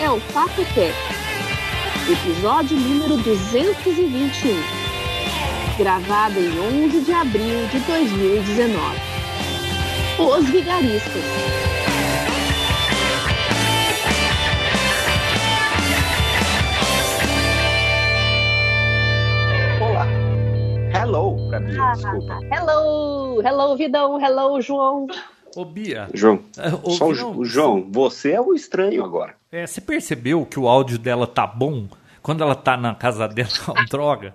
é o Papo Tech, episódio número 221, gravado em 11 de abril de 2019. Os Vigaristas. Olá. Hello pra mim, desculpa. Hello, hello Vidão, hello João. Ô, Bia. João, é, ô, só o João, Ju- João, você é o estranho agora. é, você percebeu que o áudio dela tá bom quando ela tá na casa dela com droga?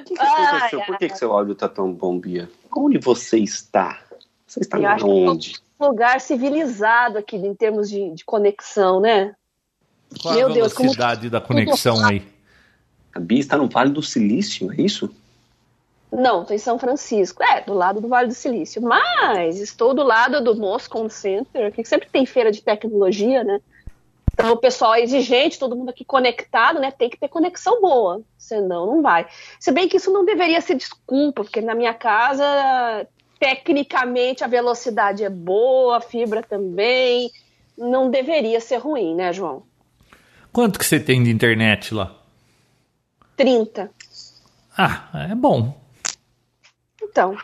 O que, que Ai, aconteceu? Por que, que seu áudio tá tão bom, Bia? Onde você está? Você está Eu acho que onde? Um lugar civilizado aqui em termos de, de conexão, né? Qual Meu a Deus, como velocidade da conexão aí? A Bia está no Vale do Silício, é isso? Não, estou em São Francisco, é, do lado do Vale do Silício. Mas estou do lado do Moscone Center, que sempre tem feira de tecnologia, né? Então o pessoal é exigente, todo mundo aqui conectado, né? Tem que ter conexão boa, senão não vai. Se bem que isso não deveria ser desculpa, porque na minha casa, tecnicamente, a velocidade é boa, a fibra também. Não deveria ser ruim, né, João? Quanto que você tem de internet lá? 30. Ah, é bom. Então.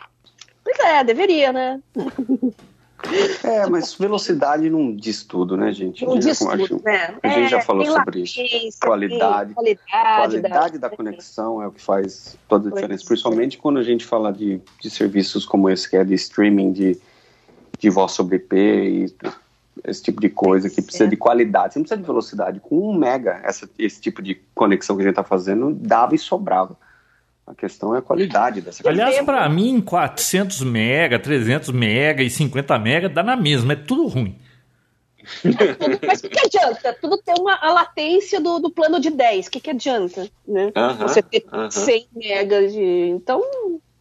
Pois é, deveria, né? É, mas velocidade não diz tudo, né, gente? Não diz acho- tudo, né? a gente já falou sobre isso. Qualidade. qualidade, qualidade da conexão é o que faz toda a diferença, é. principalmente quando a gente fala de, de serviços como esse que é de streaming de, de voz sobre IP e esse tipo de coisa que precisa é. de qualidade. Você não precisa de velocidade. Com um mega, essa, esse tipo de conexão que a gente está fazendo, dava e sobrava. A questão é a qualidade dessa Aliás, tempo. pra mim, 400 mega, 300 mega e 50 mega dá na mesma, é tudo ruim. Tudo- mas o que, adianta? Tudo tem uma, a latência do, do plano de 10. O que, que adianta? Né? Aham, Você ter aham. 100 megas de. Então,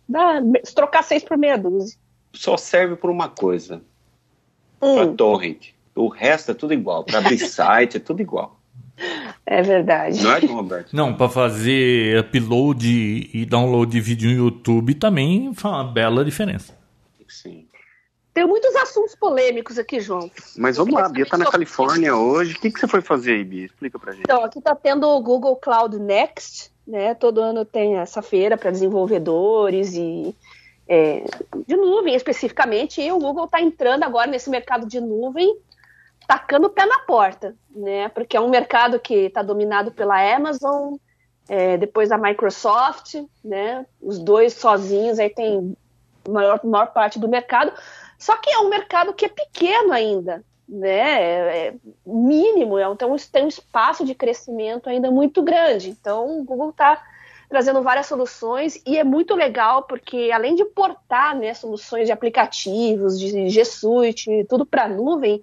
dá, se trocar 6 por meia dúzia. Só serve por uma coisa, para Hum, torrent. O resto é tudo igual. Para abrir site é tudo igual. É verdade. Não é, João Roberto? Não, pra fazer upload e download de vídeo no YouTube também faz uma bela diferença. Sim. Tem muitos assuntos polêmicos aqui, João. Mas vamos lá, a Bia tá na Califórnia hoje. O que, que você foi fazer aí, Bia? Explica pra gente. Então, aqui está tendo o Google Cloud Next, né? Todo ano tem essa feira para desenvolvedores e é, de nuvem especificamente, e o Google está entrando agora nesse mercado de nuvem, tacando o pé na porta, né? Porque é um mercado que está dominado pela Amazon, é, depois da Microsoft, né? Os dois sozinhos aí tem a maior, maior parte do mercado. Só que é um mercado que é pequeno ainda, né? É, é mínimo, então tem um espaço de crescimento ainda muito grande. Então o Google está trazendo várias soluções e é muito legal porque além de portar né, soluções de aplicativos, de G Suite, tudo para a nuvem,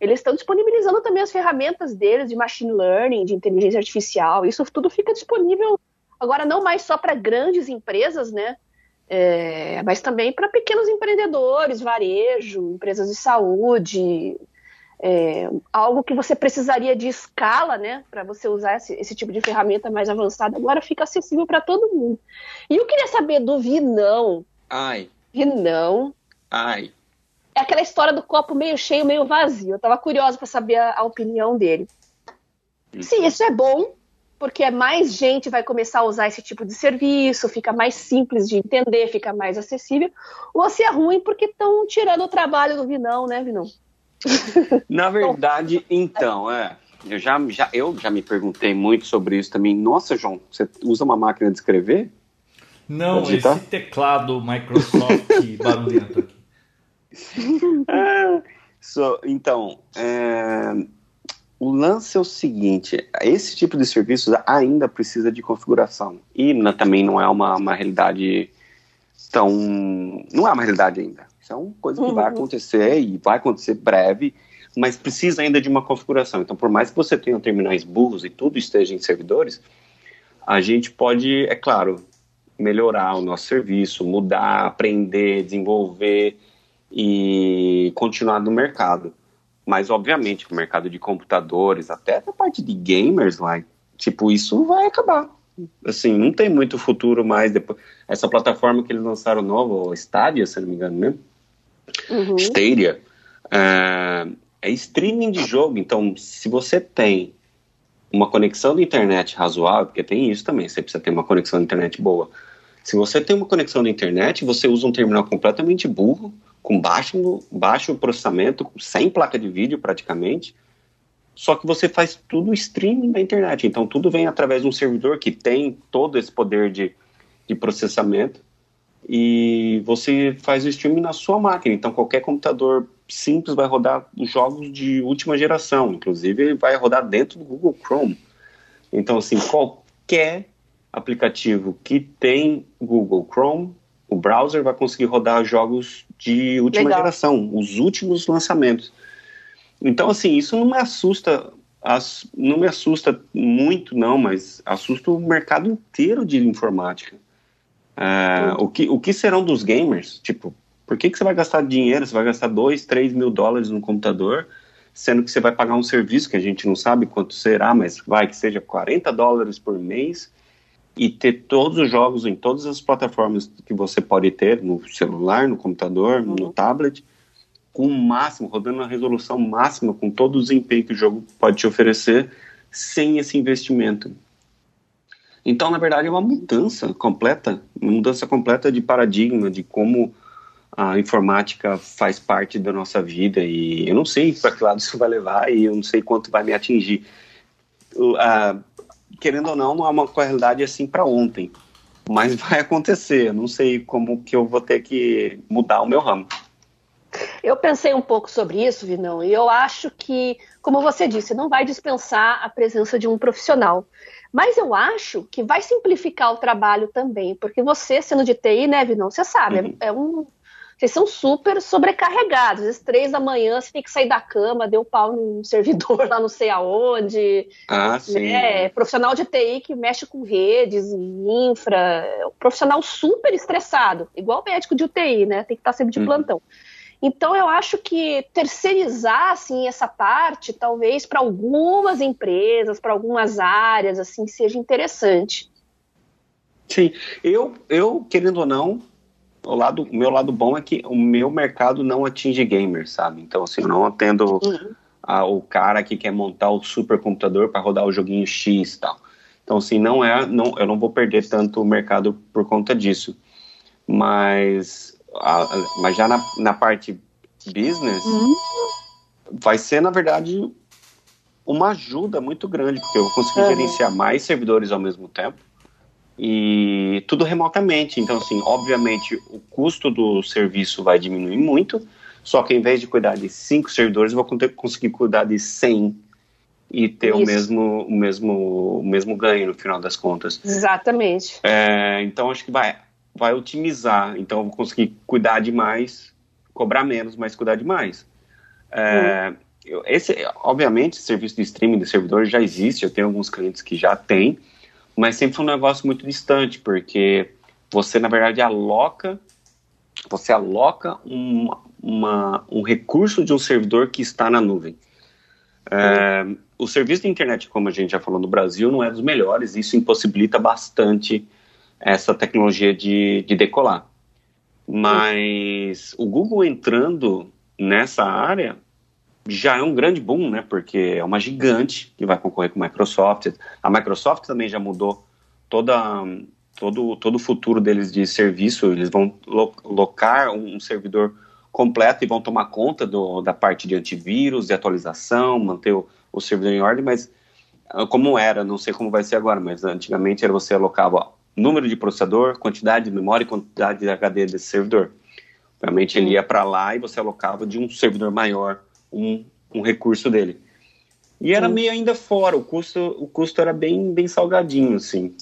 eles estão disponibilizando também as ferramentas deles de machine learning, de inteligência artificial. Isso tudo fica disponível agora não mais só para grandes empresas, né? É, mas também para pequenos empreendedores, varejo, empresas de saúde, é, algo que você precisaria de escala, né, para você usar esse, esse, tipo de ferramenta mais avançada, agora fica acessível para todo mundo. E eu queria saber do Vinão. Ai. Vinão. Ai. É aquela história do copo meio cheio, meio vazio. Eu estava curiosa para saber a, a, opinião dele. Uhum. Sim, isso é bom, porque mais gente vai começar a usar esse tipo de serviço, fica mais simples de entender, fica mais acessível. Ou se é ruim porque estão tirando o trabalho do Vinão, né, Vinão? Na verdade, então, é. Eu já, já, eu já me perguntei muito sobre isso também. Nossa, João, você usa uma máquina de escrever? Não, esse teclado Microsoft barulhento aqui. so, então, é, o lance é o seguinte: esse tipo de serviços ainda precisa de configuração. E na, também não é uma, uma realidade tão. Não é uma realidade ainda. Isso é uma coisa que uhum. vai acontecer e vai acontecer breve, mas precisa ainda de uma configuração. Então, por mais que você tenha terminais burros e tudo esteja em servidores, a gente pode, é claro, melhorar o nosso serviço, mudar, aprender, desenvolver e continuar no mercado. Mas, obviamente, o mercado de computadores, até a parte de gamers lá, tipo, isso vai acabar. Assim, não tem muito futuro mais depois. Essa plataforma que eles lançaram novo, Stadia, se não me engano mesmo, Uhum. Stadia, é, é streaming de jogo. Então, se você tem uma conexão de internet razoável, porque tem isso também, você precisa ter uma conexão de internet boa. Se você tem uma conexão de internet, você usa um terminal completamente burro, com baixo, baixo processamento, sem placa de vídeo praticamente, só que você faz tudo streaming da internet. Então, tudo vem através de um servidor que tem todo esse poder de, de processamento e você faz o streaming na sua máquina. Então, qualquer computador simples vai rodar os jogos de última geração, inclusive vai rodar dentro do Google Chrome. Então, assim, qualquer aplicativo que tem Google Chrome, o browser vai conseguir rodar jogos de última Legal. geração, os últimos lançamentos. Então, assim, isso não me assusta, não me assusta muito, não, mas assusta o mercado inteiro de informática. É, o, que, o que serão dos gamers? Tipo, por que, que você vai gastar dinheiro? Você vai gastar 2, 3 mil dólares no computador, sendo que você vai pagar um serviço que a gente não sabe quanto será, mas vai que seja 40 dólares por mês e ter todos os jogos em todas as plataformas que você pode ter, no celular, no computador, uhum. no tablet, com o máximo, rodando na resolução máxima, com todo o desempenho que o jogo pode te oferecer, sem esse investimento. Então, na verdade, é uma mudança completa, uma mudança completa de paradigma, de como a informática faz parte da nossa vida e eu não sei para que lado isso vai levar e eu não sei quanto vai me atingir. Uh, querendo ou não, não é uma realidade assim para ontem, mas vai acontecer. Não sei como que eu vou ter que mudar o meu ramo. Eu pensei um pouco sobre isso, Vinão, e eu acho que, como você disse, não vai dispensar a presença de um profissional. Mas eu acho que vai simplificar o trabalho também, porque você, sendo de TI, né, Vinão, você sabe, uhum. é, é um vocês são super sobrecarregados. Às três da manhã você tem que sair da cama, deu pau num servidor lá não sei aonde. Ah, sim. Né? Profissional de TI que mexe com redes, infra. É profissional super estressado, igual médico de UTI, né? Tem que estar sempre de uhum. plantão. Então eu acho que terceirizar assim essa parte, talvez para algumas empresas, para algumas áreas, assim, seja interessante. Sim, eu, eu querendo ou não, o lado, o meu lado bom é que o meu mercado não atinge gamers, sabe? Então, assim, eu não atendo uhum. a, o cara que quer montar o supercomputador para rodar o joguinho X e tal. Então, assim, não é, não, eu não vou perder tanto o mercado por conta disso. Mas, a, mas já na, na parte business, uhum. vai ser, na verdade, uma ajuda muito grande, porque eu vou conseguir uhum. gerenciar mais servidores ao mesmo tempo e tudo remotamente. Então, assim, obviamente o custo do serviço vai diminuir muito, só que em vez de cuidar de cinco servidores, eu vou conseguir cuidar de 100 e ter o mesmo, o, mesmo, o mesmo ganho no final das contas. Exatamente. É, então, acho que vai, vai otimizar. Então, eu vou conseguir cuidar de mais, cobrar menos, mas cuidar de mais. É, hum. esse, obviamente, serviço de streaming de servidores já existe, eu tenho alguns clientes que já têm, mas sempre foi um negócio muito distante, porque você, na verdade, aloca, você aloca um, uma, um recurso de um servidor que está na nuvem. É, o serviço de internet, como a gente já falou no Brasil, não é dos melhores, isso impossibilita bastante essa tecnologia de, de decolar. Mas o Google entrando nessa área já é um grande boom, né? Porque é uma gigante que vai concorrer com a Microsoft. A Microsoft também já mudou toda, todo, todo o futuro deles de serviço. Eles vão lo locar um servidor completo e vão tomar conta do, da parte de antivírus, de atualização, manter o, o servidor em ordem, mas ah, como era, não sei como vai ser agora, mas antigamente era você alocava número de processador, quantidade de memória e quantidade de HD desse servidor. Realmente ele ia para lá e você alocava de um servidor maior um, um recurso dele. E era meio ainda fora, o custo, o custo era bem, bem salgadinho, assim.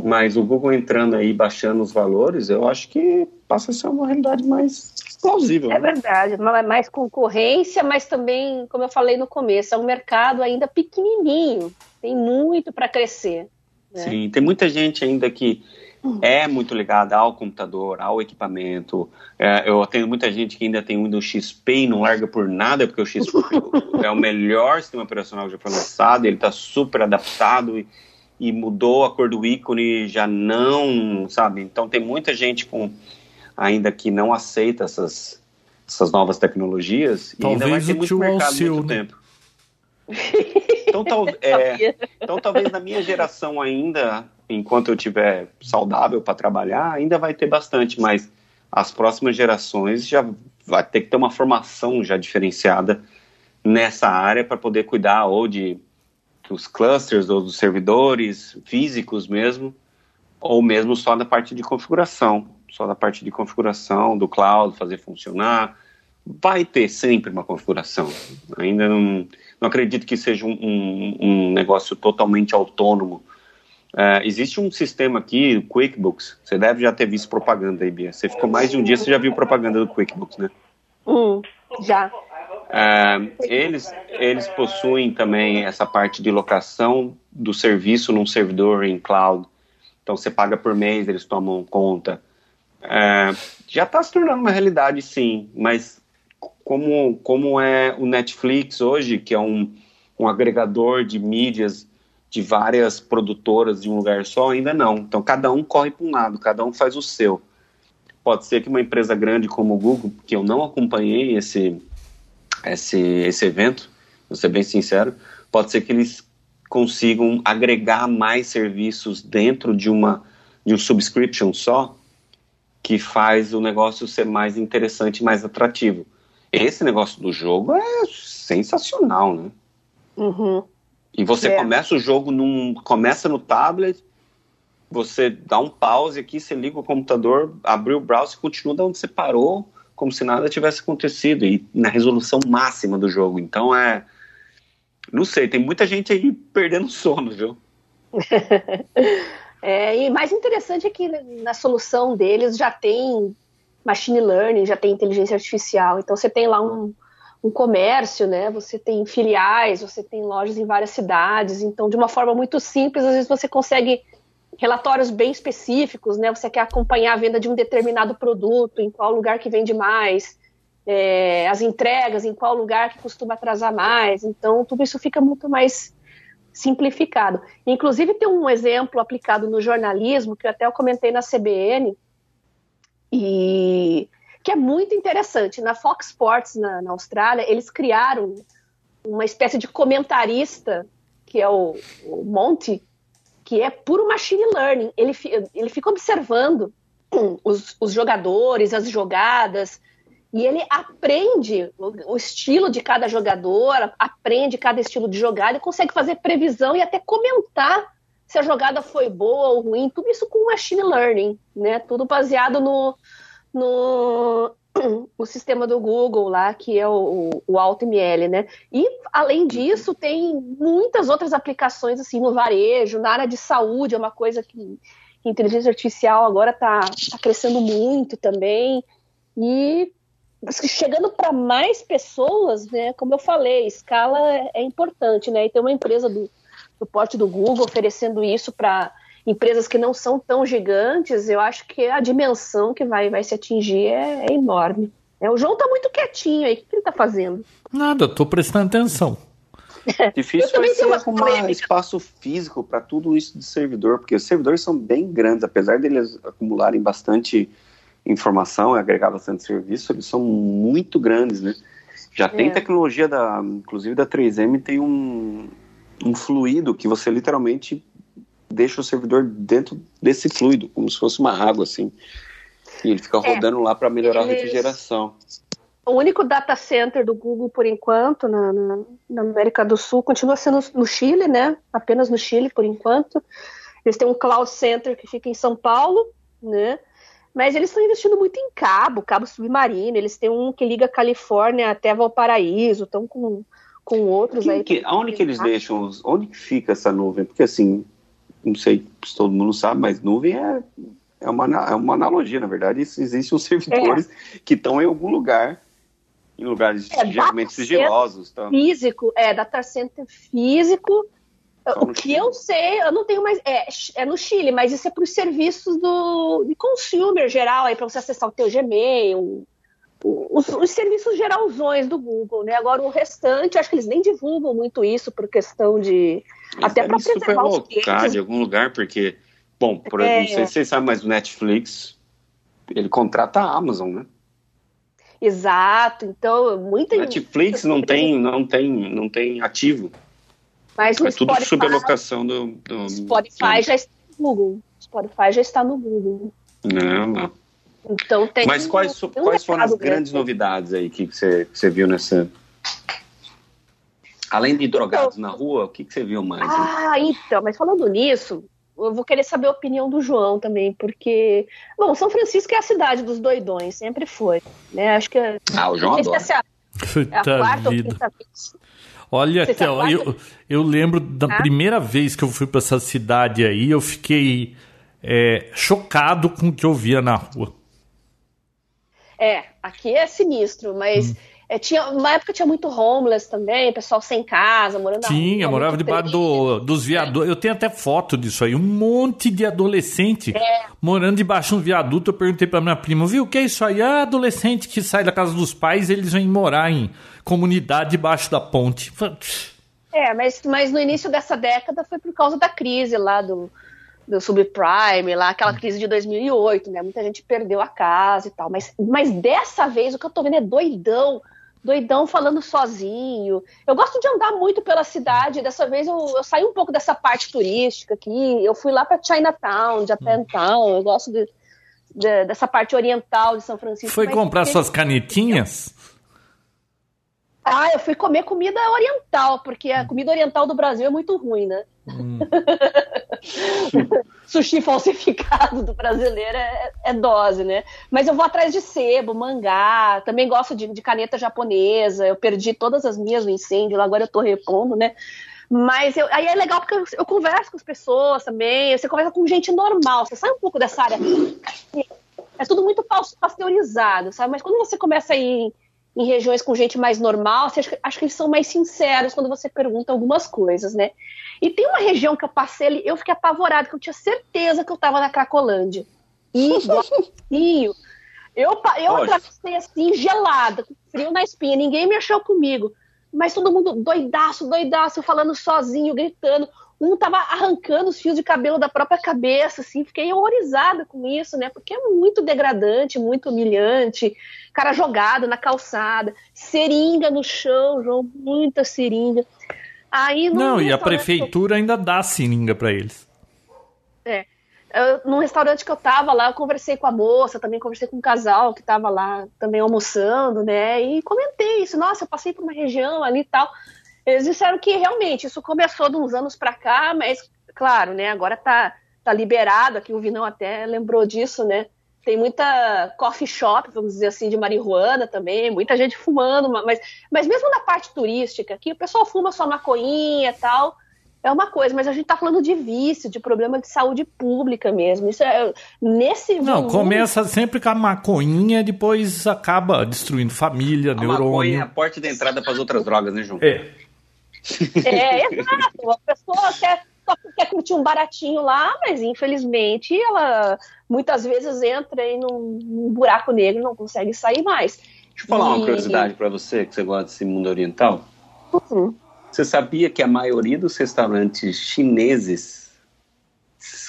Mas o Google entrando aí, baixando os valores, eu acho que passa a ser uma realidade mais plausível. É né? verdade, mais concorrência, mas também, como eu falei no começo, é um mercado ainda pequenininho, tem muito para crescer. Né? Sim, tem muita gente ainda que é muito ligada ao computador, ao equipamento. É, eu tenho muita gente que ainda tem Windows XP e não larga por nada, porque o XP é o melhor sistema operacional que já foi lançado, ele está super adaptado e, e, mudou a cor do ícone, já não, sabe? Então tem muita gente com ainda que não aceita essas, essas novas tecnologias Talvez e ainda vai ter muito mercado Alceu, muito né? tempo. Então, tal, é, então talvez na minha geração ainda, enquanto eu tiver saudável para trabalhar, ainda vai ter bastante, mas as próximas gerações já vai ter que ter uma formação já diferenciada nessa área para poder cuidar ou de dos clusters ou dos servidores físicos mesmo, ou mesmo só da parte de configuração, só da parte de configuração do cloud, fazer funcionar. Vai ter sempre uma configuração. Ainda não, não acredito que seja um, um, um negócio totalmente autônomo. É, existe um sistema aqui, o QuickBooks. Você deve já ter visto propaganda aí, Bia. Você ficou mais de um dia, você já viu propaganda do QuickBooks, né? Hum, já. É, eles, eles possuem também essa parte de locação do serviço num servidor em cloud. Então você paga por mês, eles tomam conta. É, já está se tornando uma realidade, sim, mas como, como é o Netflix hoje, que é um, um agregador de mídias de várias produtoras de um lugar só, ainda não. Então cada um corre para um lado, cada um faz o seu. Pode ser que uma empresa grande como o Google, que eu não acompanhei esse, esse, esse evento, vou ser bem sincero, pode ser que eles consigam agregar mais serviços dentro de uma de um subscription só, que faz o negócio ser mais interessante, mais atrativo. Esse negócio do jogo é sensacional, né? Uhum. E você É. começa o jogo num. começa no tablet, você dá um pause aqui, você liga o computador, abriu o browser e continua de onde você parou, como se nada tivesse acontecido. E na resolução máxima do jogo. Então é. Não sei, tem muita gente aí perdendo sono, viu? É, e mais interessante é que na solução deles já tem machine learning, já tem inteligência artificial. Então você tem lá um, um comércio, né? Você tem filiais, você tem lojas em várias cidades. Então, de uma forma muito simples, às vezes você consegue relatórios bem específicos, né? Você quer acompanhar a venda de um determinado produto, em qual lugar que vende mais, é, as entregas, em qual lugar que costuma atrasar mais. Então, tudo isso fica muito mais simplificado. Inclusive, tem um exemplo aplicado no jornalismo, que eu até eu comentei na CBN, e que é muito interessante. Na Fox Sports, na, na Austrália, eles criaram uma espécie de comentarista, que é o, o Monty, que é puro machine learning. Ele, ele fica observando os, os jogadores, as jogadas, e ele aprende o, o estilo de cada jogador, aprende cada estilo de jogada e consegue fazer previsão e até comentar se a jogada foi boa ou ruim, tudo isso com machine learning, né? Tudo baseado no, no, no sistema do Google lá, que é o, o AutoML, né? E, além disso, tem muitas outras aplicações, assim, no varejo, na área de saúde, é uma coisa que, inteligência artificial agora está tá crescendo muito também, e chegando para mais pessoas, né? Como eu falei, escala é, é importante, né? E tem uma empresa do, do porte do Google oferecendo isso para empresas que não são tão gigantes, eu acho que a dimensão que vai, vai se atingir é, é enorme. É, o João tá muito quietinho aí, o que, que ele tá fazendo? Nada, tô prestando atenção. Difícil vai também ser arrumar polêmica. espaço físico para tudo isso de servidor, porque os servidores são bem grandes, apesar deles acumularem bastante informação e agregar bastante serviço, eles são muito grandes, né? Já tem É. tecnologia da, inclusive da 3M tem um, um fluido que você literalmente deixa o servidor dentro desse fluido, como se fosse uma água assim. E ele fica É. rodando lá para melhorar a Eles- refrigeração. O único data center do Google, por enquanto, na, na- na América do Sul, continua sendo no Chile, né? Apenas no Chile, por enquanto. Eles têm um cloud center que fica em São Paulo, né? Mas eles estão investindo muito em cabo, cabo submarino. Eles têm um que liga a Califórnia até Valparaíso, estão com, com outros Que, aí. que, aonde que eles deixam? Onde que fica essa nuvem? Porque assim, não sei se todo mundo sabe, mas nuvem é, é, uma, é uma analogia, na verdade. Isso- Existem os servidores que estão em algum lugar, em lugares É, geralmente sigilosos. Tá? Físico, é, data center físico. Só O que Chile. eu sei, eu não tenho mais. É, é no Chile, mas isso é para os serviços do, de consumer geral, aí para você acessar o teu Gmail, os, os serviços geralzões do Google, né? Agora o restante, acho que eles nem divulgam muito isso por questão de. Eles até super preservar os clientes. de algum lugar, porque, bom, por É. não sei se vocês sabem, mas o Netflix, ele contrata a Amazon, né? Exato. Então, muita Netflix não tem, não tem, não tem ativo. Mas é tudo superlocação do, do Spotify do... já está no Google. Spotify já está no Google. Não. Então tem. Mas quais, um quais foram as grandes novidades aí que você, que você viu nessa? Além de drogados então, na rua, o que, que você viu mais? Ah, então, mas falando nisso, eu vou querer saber a opinião do João também, porque, bom, São Francisco é a cidade dos doidões, sempre foi, né? Acho que ah, o João adora. É a, é a quarta vida. ou quinta vez. Olha, Théo, eu, eu lembro da ah? primeira vez que eu fui para essa cidade aí, eu fiquei é, chocado com o que eu via na rua. É, aqui é sinistro, mas hum. É, tinha, uma época tinha muito homeless também, pessoal sem casa, morando Tinha, morava debaixo do, dos viadutos. Eu tenho até foto disso aí. Um monte de adolescente é. morando debaixo de um viaduto. Eu perguntei pra minha prima, viu, o que é isso aí? Ah, adolescente que sai da casa dos pais, eles vêm morar em comunidade debaixo da ponte. É, mas, mas no início dessa década foi por causa da crise lá do, do subprime, lá aquela hum. crise de 2008, né? Muita gente perdeu a casa e tal. Mas, mas dessa vez o que eu tô vendo é doidão doidão falando sozinho. Eu gosto de andar muito pela cidade. Dessa vez eu, eu saí um pouco dessa parte turística aqui. Eu fui lá para Chinatown, Japantown. Eu gosto de, de, dessa parte oriental de São Francisco. Foi comprar suas canetinhas? Ah, eu fui comer comida oriental, porque a comida oriental do Brasil é muito ruim, né? Hum. Sushi falsificado do brasileiro é, é, dose, né? Mas eu vou atrás de sebo, mangá, também gosto de, de, caneta japonesa. Eu perdi todas as minhas no incêndio, agora eu tô repondo, né? Mas eu, aí é legal porque eu, eu, converso com as pessoas também, você conversa com gente normal, você sai um pouco dessa área. É tudo muito pasteurizado, sabe? Mas quando você começa a ir em regiões com gente mais normal, você acha, acho que eles são mais sinceros quando você pergunta algumas coisas, né? E tem uma região que eu passei ali, eu fiquei apavorada, que eu tinha certeza que eu estava na Cracolândia. E igualzinho. Eu, eu atravessei assim, gelada, com frio na espinha, ninguém me achou comigo. Mas todo mundo doidaço, doidaço, falando sozinho, gritando. Um tava arrancando os fios de cabelo da própria cabeça, assim, fiquei horrorizada com isso, né? Porque é muito degradante, muito humilhante cara jogado na calçada, seringa no chão, João, muita seringa. Aí Não, e a prefeitura ainda dá seringa para eles. É. Eu, num restaurante que eu tava lá, eu conversei com a moça, também conversei com um casal que tava lá também almoçando, né? E comentei isso, nossa, eu passei por uma região ali e tal. Eles disseram que realmente isso começou de uns anos para cá, mas claro, né? Agora tá, tá liberado, aqui o Vinão até lembrou disso, né? tem muita coffee shop, vamos dizer assim, de marihuana também, muita gente fumando, mas, mas mesmo na parte turística, aqui o pessoal fuma só maconhinha e tal, é uma coisa, mas a gente está falando de vício, de problema de saúde pública mesmo. Isso é nesse Não, começa sempre com a maconhinha, depois acaba destruindo família, a neurônio. Maconha é a porta de entrada para as outras drogas, né, João? É. É, exato. A pessoa quer só quer curtir um baratinho lá, mas infelizmente ela muitas vezes entra aí num, num buraco negro e não consegue sair mais. Deixa eu falar e... uma curiosidade para você, que você gosta desse mundo oriental. Uhum. Você sabia que a maioria dos restaurantes chineses,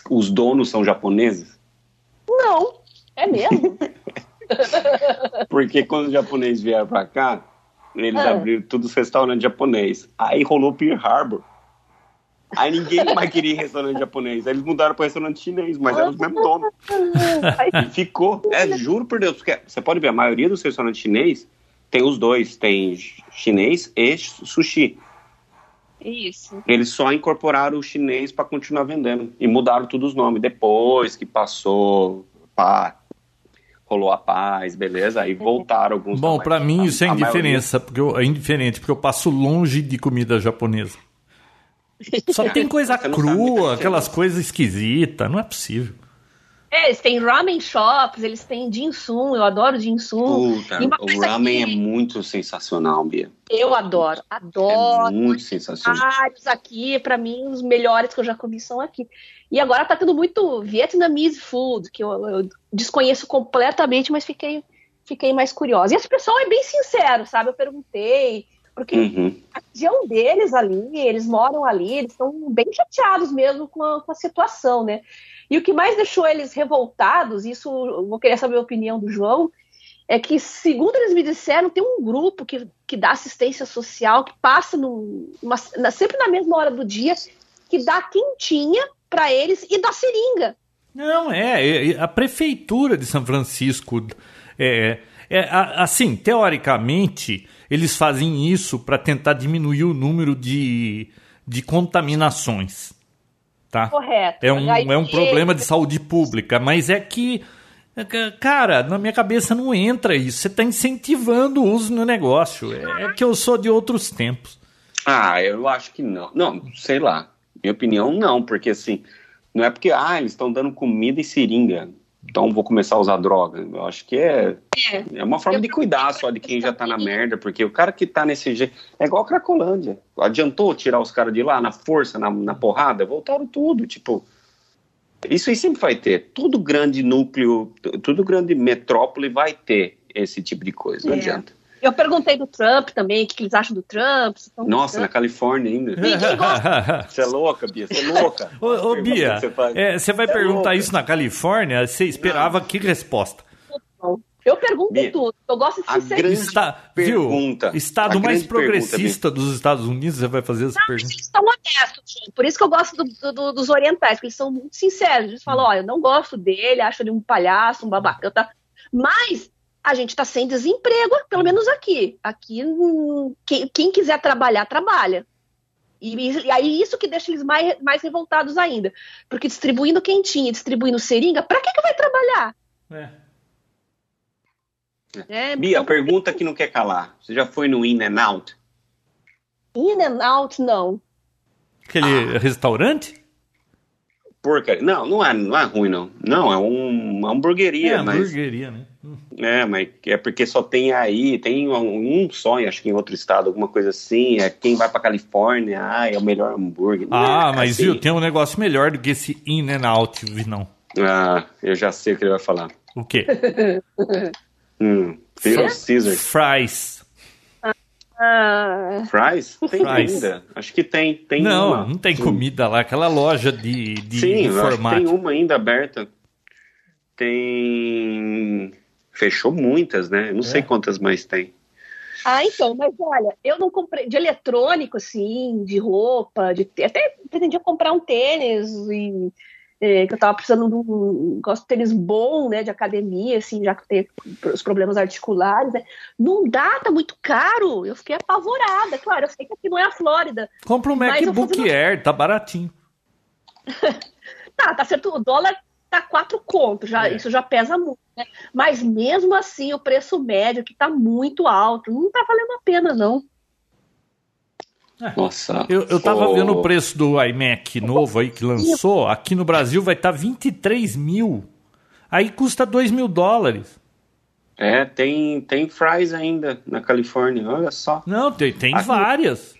os donos são japoneses? Não, é mesmo. Porque quando os japoneses vieram para cá, eles ah. abriram todos os restaurantes japoneses. Aí rolou Pearl Harbor. Aí ninguém mais queria restaurante japonês. Aí eles mudaram para restaurante chinês, mas eram os mesmos donos. E ficou. É, juro por Deus, porque você pode ver, a maioria dos restaurantes chinês tem os dois: tem chinês e sushi. Isso. Eles só incorporaram o chinês para continuar vendendo. E mudaram todos os nomes. Depois que passou. Pá, rolou a paz, beleza? Aí voltaram alguns. Bom, para mim isso é indiferença, porque eu, é indiferente, porque eu passo longe de comida japonesa. Só tem coisa crua, aquelas coisas esquisitas, não é possível. É, eles têm ramen shops, eles têm ginsum, eu adoro ginsum. Puta, o ramen aqui, é muito sensacional, Bia. Eu adoro, adoro. É muito sensacional. Vários aqui, para mim, os melhores que eu já comi são aqui. E agora tá tendo muito Vietnamese food, que eu, eu desconheço completamente, mas fiquei, fiquei mais curiosa. E esse pessoal é bem sincero, sabe? Eu perguntei, porque uhum. a região deles ali, eles moram ali, eles estão bem chateados mesmo com a, com a, situação, né? E o que mais deixou eles revoltados, isso vou querer saber a opinião do João, é que, segundo eles me disseram, tem um grupo que, que dá assistência social, que passa no, uma, na, sempre na mesma hora do dia, que dá quentinha para eles e dá seringa. Não, é, é, a prefeitura de São Francisco, é, é assim, teoricamente, eles fazem isso para tentar diminuir o número de, de contaminações. Tá? Correto. É um, é um problema de saúde pública, mas é que Cara, na minha cabeça não entra isso. Você está incentivando o uso no negócio. É, é que eu sou de outros tempos. Ah, eu acho que não. Não, sei lá. Minha opinião, não, porque assim, não é porque, ah, eles estão dando comida e seringa, então vou começar a usar droga. Eu acho que é, é. é uma forma de cuidar só de quem já tá na merda, porque o cara que tá nesse jeito. É igual a Cracolândia. Adiantou tirar os caras de lá na força, na, na porrada? Voltaram tudo, tipo. Isso aí sempre vai ter. Todo grande núcleo, tudo grande metrópole vai ter esse tipo de coisa, não é. adianta. Eu perguntei do Trump também, o que eles acham do Trump. Nossa, Trump. na Califórnia ainda. Você é louca, Bia, você é louca. ô, ô Bia, você, é, você vai é perguntar é isso na Califórnia, você esperava Não. que resposta? Eu pergunto Bia, tudo, eu gosto de sinceridade. grande Está, pergunta. Viu? Estado mais progressista pergunta, dos Estados Unidos, você vai fazer essa Não, pergunta? Eles são honestos, por isso que eu gosto do, do, dos orientais, porque eles são muito sinceros. Eles falam, ó, eu não gosto dele, acho ele um palhaço, um babaca. Tá... Mas a gente está sem desemprego, pelo menos aqui. Aqui, quem, quem quiser trabalhar, trabalha. E, e, aí isso que deixa eles mais, mais revoltados ainda. Porque distribuindo quentinha, distribuindo seringa, para que, que vai trabalhar? É. É, Bia, então, pergunta que não quer calar. Você já foi no In and Out? In and Out, não. Aquele ah. restaurante? Porcaria. Não, não é, não é ruim, não. Não, é um, uma hamburgueria. É, mas... hamburgueria, né? É, mas é porque só tem aí, tem um, um sonho, acho que em outro estado, alguma coisa assim. É quem vai pra Califórnia, ah, é o melhor hambúrguer. ah, é, mas assim. viu, tem um negócio melhor do que esse In and Out, não. Ah, eu já sei o que ele vai falar. O quê? hum, Little Caesar. Fries. Ah. Fries? Tem Fries. ainda. Acho que tem. tem não, uma. não tem comida lá. Aquela loja de, de Sim, informática. tem uma ainda aberta. Tem fechou muitas, né? Não é. sei quantas mais tem. Ah, então, mas olha, eu não comprei de eletrônico, assim, de roupa, de até pretendia comprar um tênis e é, que eu tava precisando de um gosto de tênis bom, né, de academia, assim, já que tem os problemas articulares, né? Não dá, tá muito caro. Eu fiquei apavorada. Claro, eu sei que aqui não é a Flórida. Compra um MacBook Air, tá baratinho. tá, tá certo. O dólar tá quatro contos, já, é. isso já pesa muito, né? Mas mesmo assim, o preço médio que tá muito alto, não tá valendo a pena, não. É. Nossa. Eu, eu tava vendo o preço do iMac novo aí que lançou. Aqui no Brasil vai estar tá 23 mil. Aí custa 2 mil dólares. É, tem, tem fries ainda na Califórnia, olha só. Não, tem, tem aqui, várias.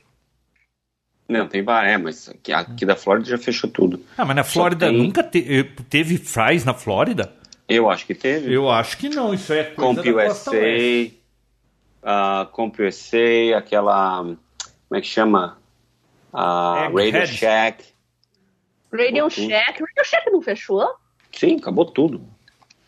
Não, tem várias, é, mas aqui, aqui, da Flórida já fechou tudo. Ah, mas na Flórida tem... nunca te, eh, teve fries na Flórida? Eu acho que teve. Eu acho que não, isso é coisa Comp da USA, uh, Comp USA, aquela, como é que chama? Uh, Radio Shack. Radio Shack, Radio Shack não fechou? Sim, acabou tudo.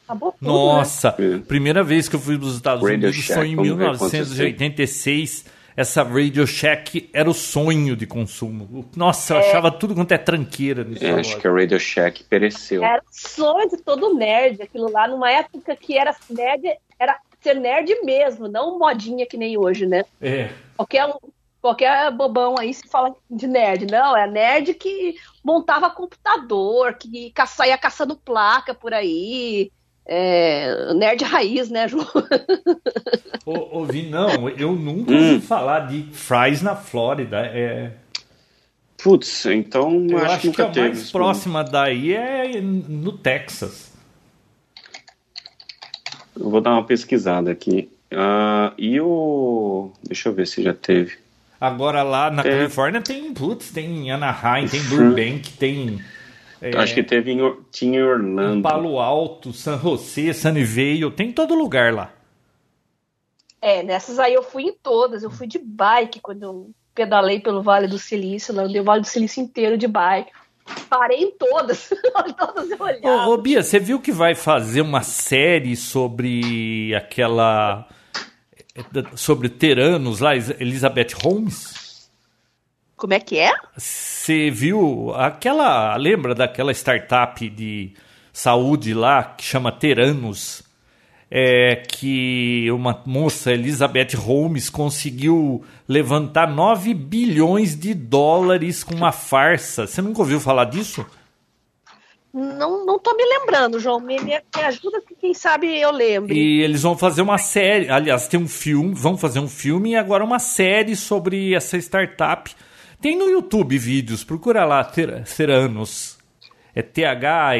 Acabou tudo, Nossa, né? primeira vez que eu fui para os Estados Radio Unidos Shack, foi em 1986 essa Radio Shack era o sonho de consumo. Nossa, eu é. achava tudo quanto é tranqueira nisso. É, acho que a Radio Shack pereceu. Era o sonho de todo nerd, aquilo lá, numa época que era nerd, era ser nerd mesmo, não modinha que nem hoje, né? É. Qualquer um, qualquer bobão aí se fala de nerd. Não, é nerd que montava computador, que saía caçando placa por aí, é, nerd raiz, né, João? Ouvi, não, eu nunca ouvi hum. falar de fries na Flórida. É... Putz, então eu acho, acho que, a mais próxima daí é no Texas. Eu vou dar uma pesquisada aqui. Uh, e o. Deixa eu ver se já teve. Agora lá na é... Califórnia tem, putz, tem Anaheim, tem Burbank, tem é, Acho que teve em, tinha em Orlando. Palo Alto, San José, Sunnyvale, tem em todo lugar lá. É, nessas aí eu fui em todas. Eu fui de bike quando eu pedalei pelo Vale do Silício, lá andei o Vale do Silício inteiro de bike. Parei em todas. todas eu olhava. Ô, ô, Bia, você viu que vai fazer uma série sobre aquela. sobre Teranos lá, Elizabeth Holmes? Como é que é? Você viu aquela. Lembra daquela startup de saúde lá que chama Teranos? É, que uma moça, Elizabeth Holmes, conseguiu levantar 9 bilhões de dólares com uma farsa. Você nunca ouviu falar disso? Não, não tô me lembrando, João. Me, me, ajuda que quem sabe eu lembre. E eles vão fazer uma série. Aliás, tem um filme, vão fazer um filme e agora uma série sobre essa startup. Tem no YouTube vídeos, procura lá, Ter, Teranos. É T-H-E-R-A-N-O-S.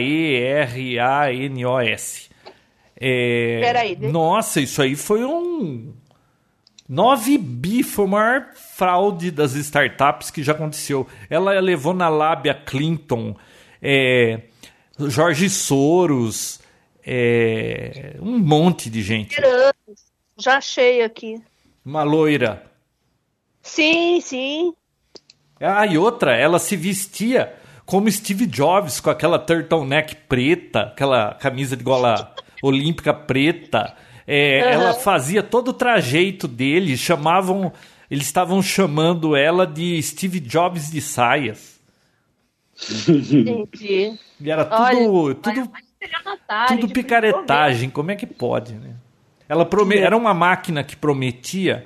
É, Peraí. Nossa, isso aí foi um 9 bi foi a maior fraude das startups que já aconteceu. Ela levou na lábia Clinton, é, Jorge Soros, é, um monte de gente. Já achei aqui. Uma loira. Sim, sim. Ah, e outra, ela se vestia como Steve Jobs, com aquela turtleneck preta, aquela camisa de gola olímpica preta. É, uhum. Ela fazia todo o trajeito dele, chamavam. Eles estavam chamando ela de Steve Jobs de saias. Entendi. E era tudo. Olha, tudo, tudo picaretagem. Como é que pode, né? Ela prome... Era uma máquina que prometia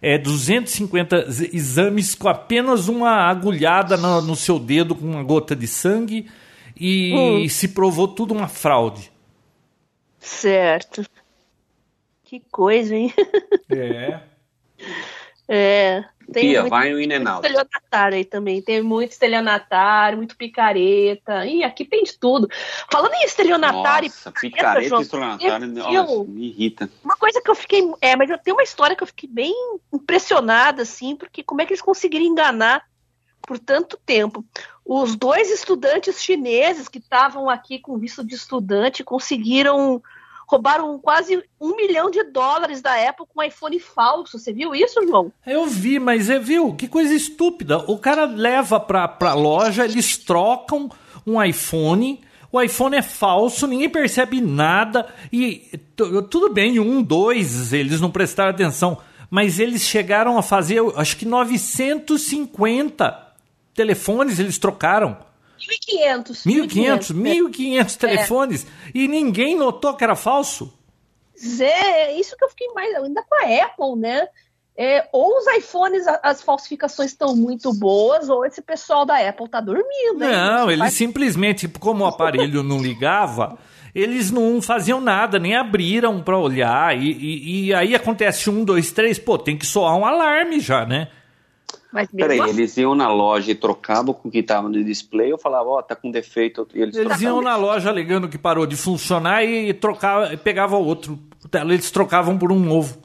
é, 250 exames com apenas uma agulhada no, no seu dedo com uma gota de sangue e hum. se provou tudo uma fraude. Certo. Que coisa, hein? É. É. Tem Pia, muito, vai o in estelionatário aí também. Tem muito estelionatário, muito picareta. Ih, aqui tem de tudo. Falando em estelionatário Nossa, e picareta, picareta e estelionatário, me irrita. Uma coisa que eu fiquei... É, mas eu tenho uma história que eu fiquei bem impressionada, assim, porque como é que eles conseguiram enganar por tanto tempo. Os dois estudantes chineses que estavam aqui com visto de estudante conseguiram roubaram quase um milhão de dólares da Apple com um iPhone falso. Você viu isso, João? Eu vi, mas é, viu? Que coisa estúpida. O cara leva pra, pra loja, eles trocam um iPhone. O iPhone é falso, ninguém percebe nada. E tudo bem, um, dois, eles não prestaram atenção. Mas eles chegaram a fazer, acho que 950 telefones eles trocaram. 1.500. 1.500, 1.500 telefones. É. E ninguém notou que era falso? Zé, isso que eu fiquei mais. Ainda com a Apple, né? É, ou os iPhones, as falsificações estão muito boas, ou esse pessoal da Apple tá dormindo. Não, eles faz... simplesmente, como o aparelho não ligava, eles não faziam nada, nem abriram para olhar. E, e, e, aí acontece um, dois, três, pô, tem que soar um alarme já, né? Mas Peraí, assim... eles iam na loja e trocavam com o que estava no display ou falavam, ó, oh, tá com defeito. E eles eles iam na loja alegando que parou de funcionar e trocava, pegavam outro. Eles trocavam por um novo.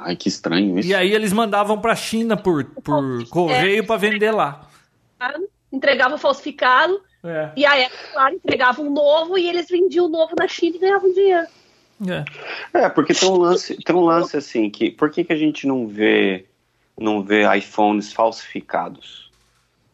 Ai, que estranho isso. E aí eles mandavam para a China por, por correio é, para vender lá. Entregava falsificado. É. E a Apple, claro, entregava um novo e eles vendiam o novo na China e ganhavam dinheiro. É. é, porque tem um lance, tem um lance assim que por que, que a gente não vê não vê iPhones falsificados?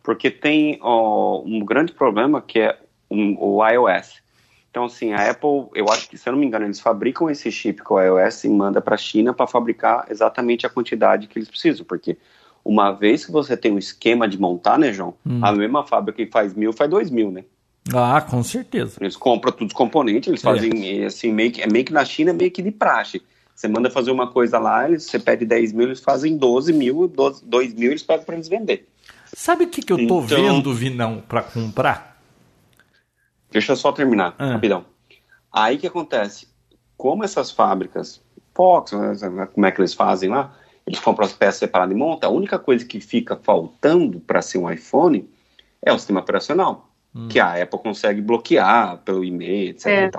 Porque tem ó, um grande problema que é um, o iOS. Então, assim, a Apple, eu acho que, se eu não me engano, eles fabricam esse chip com o iOS e manda para a China para fabricar exatamente a quantidade que eles precisam, porque uma vez que você tem um esquema de montar, né, João? Hum. A mesma fábrica que faz mil faz dois mil, né? Ah, com certeza. Eles compram todos os componentes, eles é. fazem assim, meio que, é meio que na China, meio que de praxe. Você manda fazer uma coisa lá, eles, você pede 10 mil, eles fazem 12 mil, 12, 2 mil eles pagam para eles vender. Sabe o que, que eu tô então, vendo, Vinão, para comprar? Deixa eu só terminar, ah. rapidão. Aí que acontece? Como essas fábricas, Fox, né, como é que eles fazem lá? Eles compram as peças separadas e montam. A única coisa que fica faltando para ser um iPhone é o sistema operacional, hum. que a Apple consegue bloquear pelo e-mail, etc. É.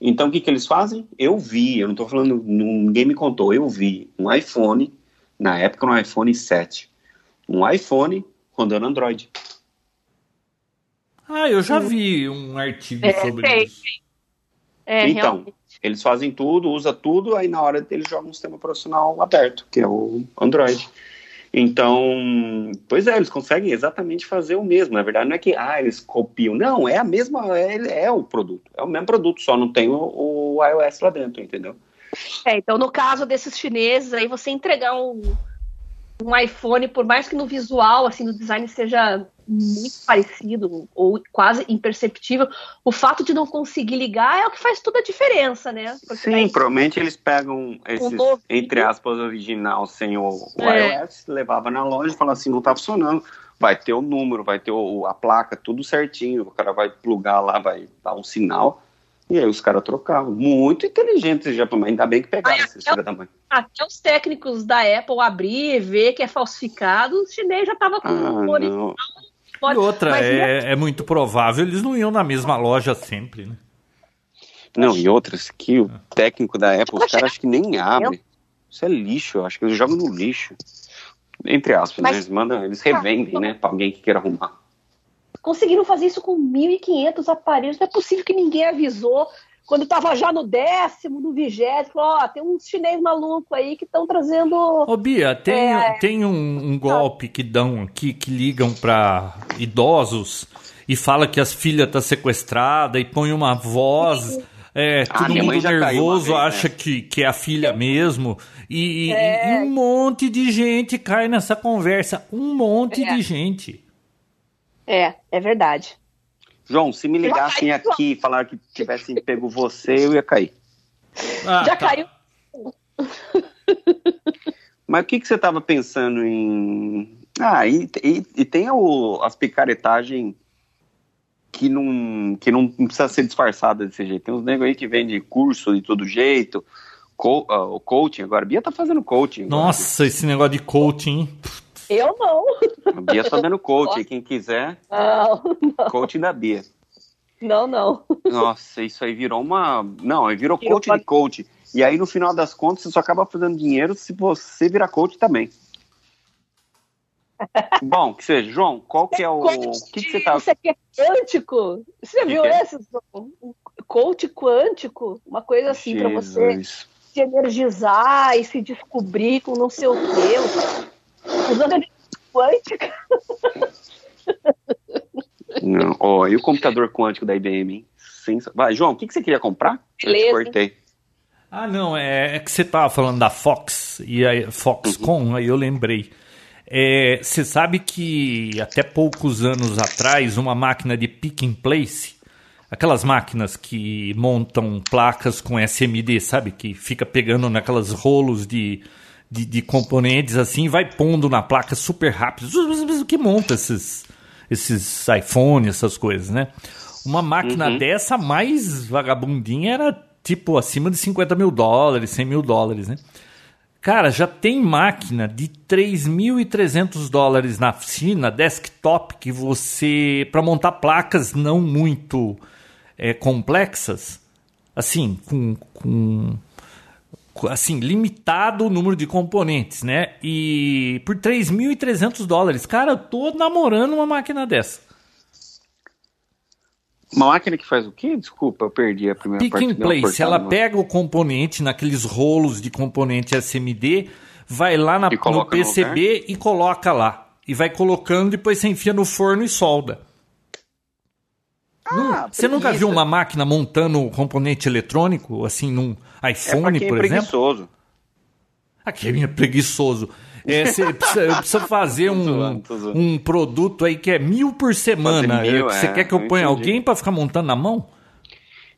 Então, o que, que eles fazem? Eu vi, eu não estou falando, ninguém me contou, eu vi um iPhone, na época um iPhone 7, um iPhone rodando Android. Ah, eu já vi um artigo é, sobre é, isso. É, então, realmente. eles fazem tudo, usa tudo, aí na hora eles jogam um sistema profissional aberto, que é o Android. Então, pois é, eles conseguem exatamente fazer o mesmo. Na verdade, não é que ah, eles copiam. Não, é a mesma, é, é o produto. É o mesmo produto, só não tem o, o iOS lá dentro, entendeu? É, então no caso desses chineses aí, você entregar um, um iPhone, por mais que no visual, assim, no design seja muito parecido ou quase imperceptível, o fato de não conseguir ligar é o que faz toda a diferença, né? Porque Sim, daí, provavelmente eles pegam esse, um entre aspas, original sem o, o é. iOS, levava na loja e falava assim, não tá funcionando. Vai ter o número, vai ter o, a placa, tudo certinho. O cara vai plugar lá, vai dar um sinal e aí os caras trocavam. Muito inteligentes já, ainda bem que pegaram essa história da mãe. Até os técnicos da Apple abrir e ver que é falsificado, o chinês já estava com ah, o original. E outra, é, é, muito provável, eles não iam na mesma loja sempre, né? Não, e outras que o técnico da Apple, os caras acho que nem abre. Isso é lixo, eu acho que eles jogam no lixo. Entre aspas, Mas... né? Eles mandam, eles revendem, né? Pra alguém que queira arrumar conseguiram fazer isso com 1.500 aparelhos. Não é possível que ninguém avisou quando estava já no décimo, no vigésimo, falou, ó, tem uns chinês maluco aí que estão trazendo... Ô Bia, tem, é... tem um, um, golpe que dão aqui, que ligam para idosos e fala que as filhas estão tá sequestradas e põe uma voz... É, ah, todo mundo nervoso vez, acha né? que, que é a filha mesmo. E, é... e, um monte de gente cai nessa conversa. Um monte é. de gente. É, é verdade. João, se me ligassem aqui e falar que tivessem pego você, eu ia cair. Ah, Já tá. caiu. Mas o que, que você estava pensando em. Ah, e, e, e tem o, as picaretagens que não, que não precisa ser disfarçada desse jeito. Tem uns negros aí que vendem curso de todo jeito, co, uh, o coaching. Agora, a Bia tá fazendo coaching. Nossa, agora. esse negócio de coaching. Eu não. A Bia tá dando coach, quem quiser. Não, não. Coaching da Bia. Não, não. Nossa, isso aí virou uma. Não, aí virou coach de coach. E aí, no final das contas, você só acaba fazendo dinheiro se você virar coach também. Bom, que seja, João, qual que é o. O que, que você tá. Isso aqui é quântico. Você viu é? esse? Um coach quântico? Uma coisa assim para você se energizar e se descobrir com não sei o quê usando energia quântica. Não, ó, e o computador quântico da IBM, hein? Sens... Vai, João, o que, que você queria comprar? Beleza. Eu te cortei. Ah, não, é, é que você estava falando da Fox, e a Foxconn, uhum. aí eu lembrei. É, você sabe que até poucos anos atrás, uma máquina de pick and place, aquelas máquinas que montam placas com SMD, sabe? Que fica pegando naquelas rolos de de, de componentes assim, vai pondo na placa super rápido, que monta esses, esses iPhones, essas coisas, né? Uma máquina uhum. dessa mais vagabundinha era tipo acima de 50 mil dólares, 100 mil dólares, né? Cara, já tem máquina de 3.300 dólares na China, desktop, que você. para montar placas não muito é, complexas, assim, com, com assim, limitado o número de componentes, né? E por 3.300 dólares. Cara, eu tô namorando uma máquina dessa. Uma máquina que faz o quê? Desculpa, eu perdi a primeira Pick parte. Pick and place. Ela pega o componente naqueles rolos de componente SMD, vai lá na, no PCB no e coloca lá. E vai colocando, depois você enfia no forno e solda. Ah, você nunca viu uma máquina montando componente eletrônico, assim, num iPhone, é por é exemplo? preguiçoso. Aqui é preguiçoso. É, você precisa, precisa, fazer um, um produto aí que é mil por semana. Você é, quer que eu, eu ponha entendi. alguém para ficar montando na mão?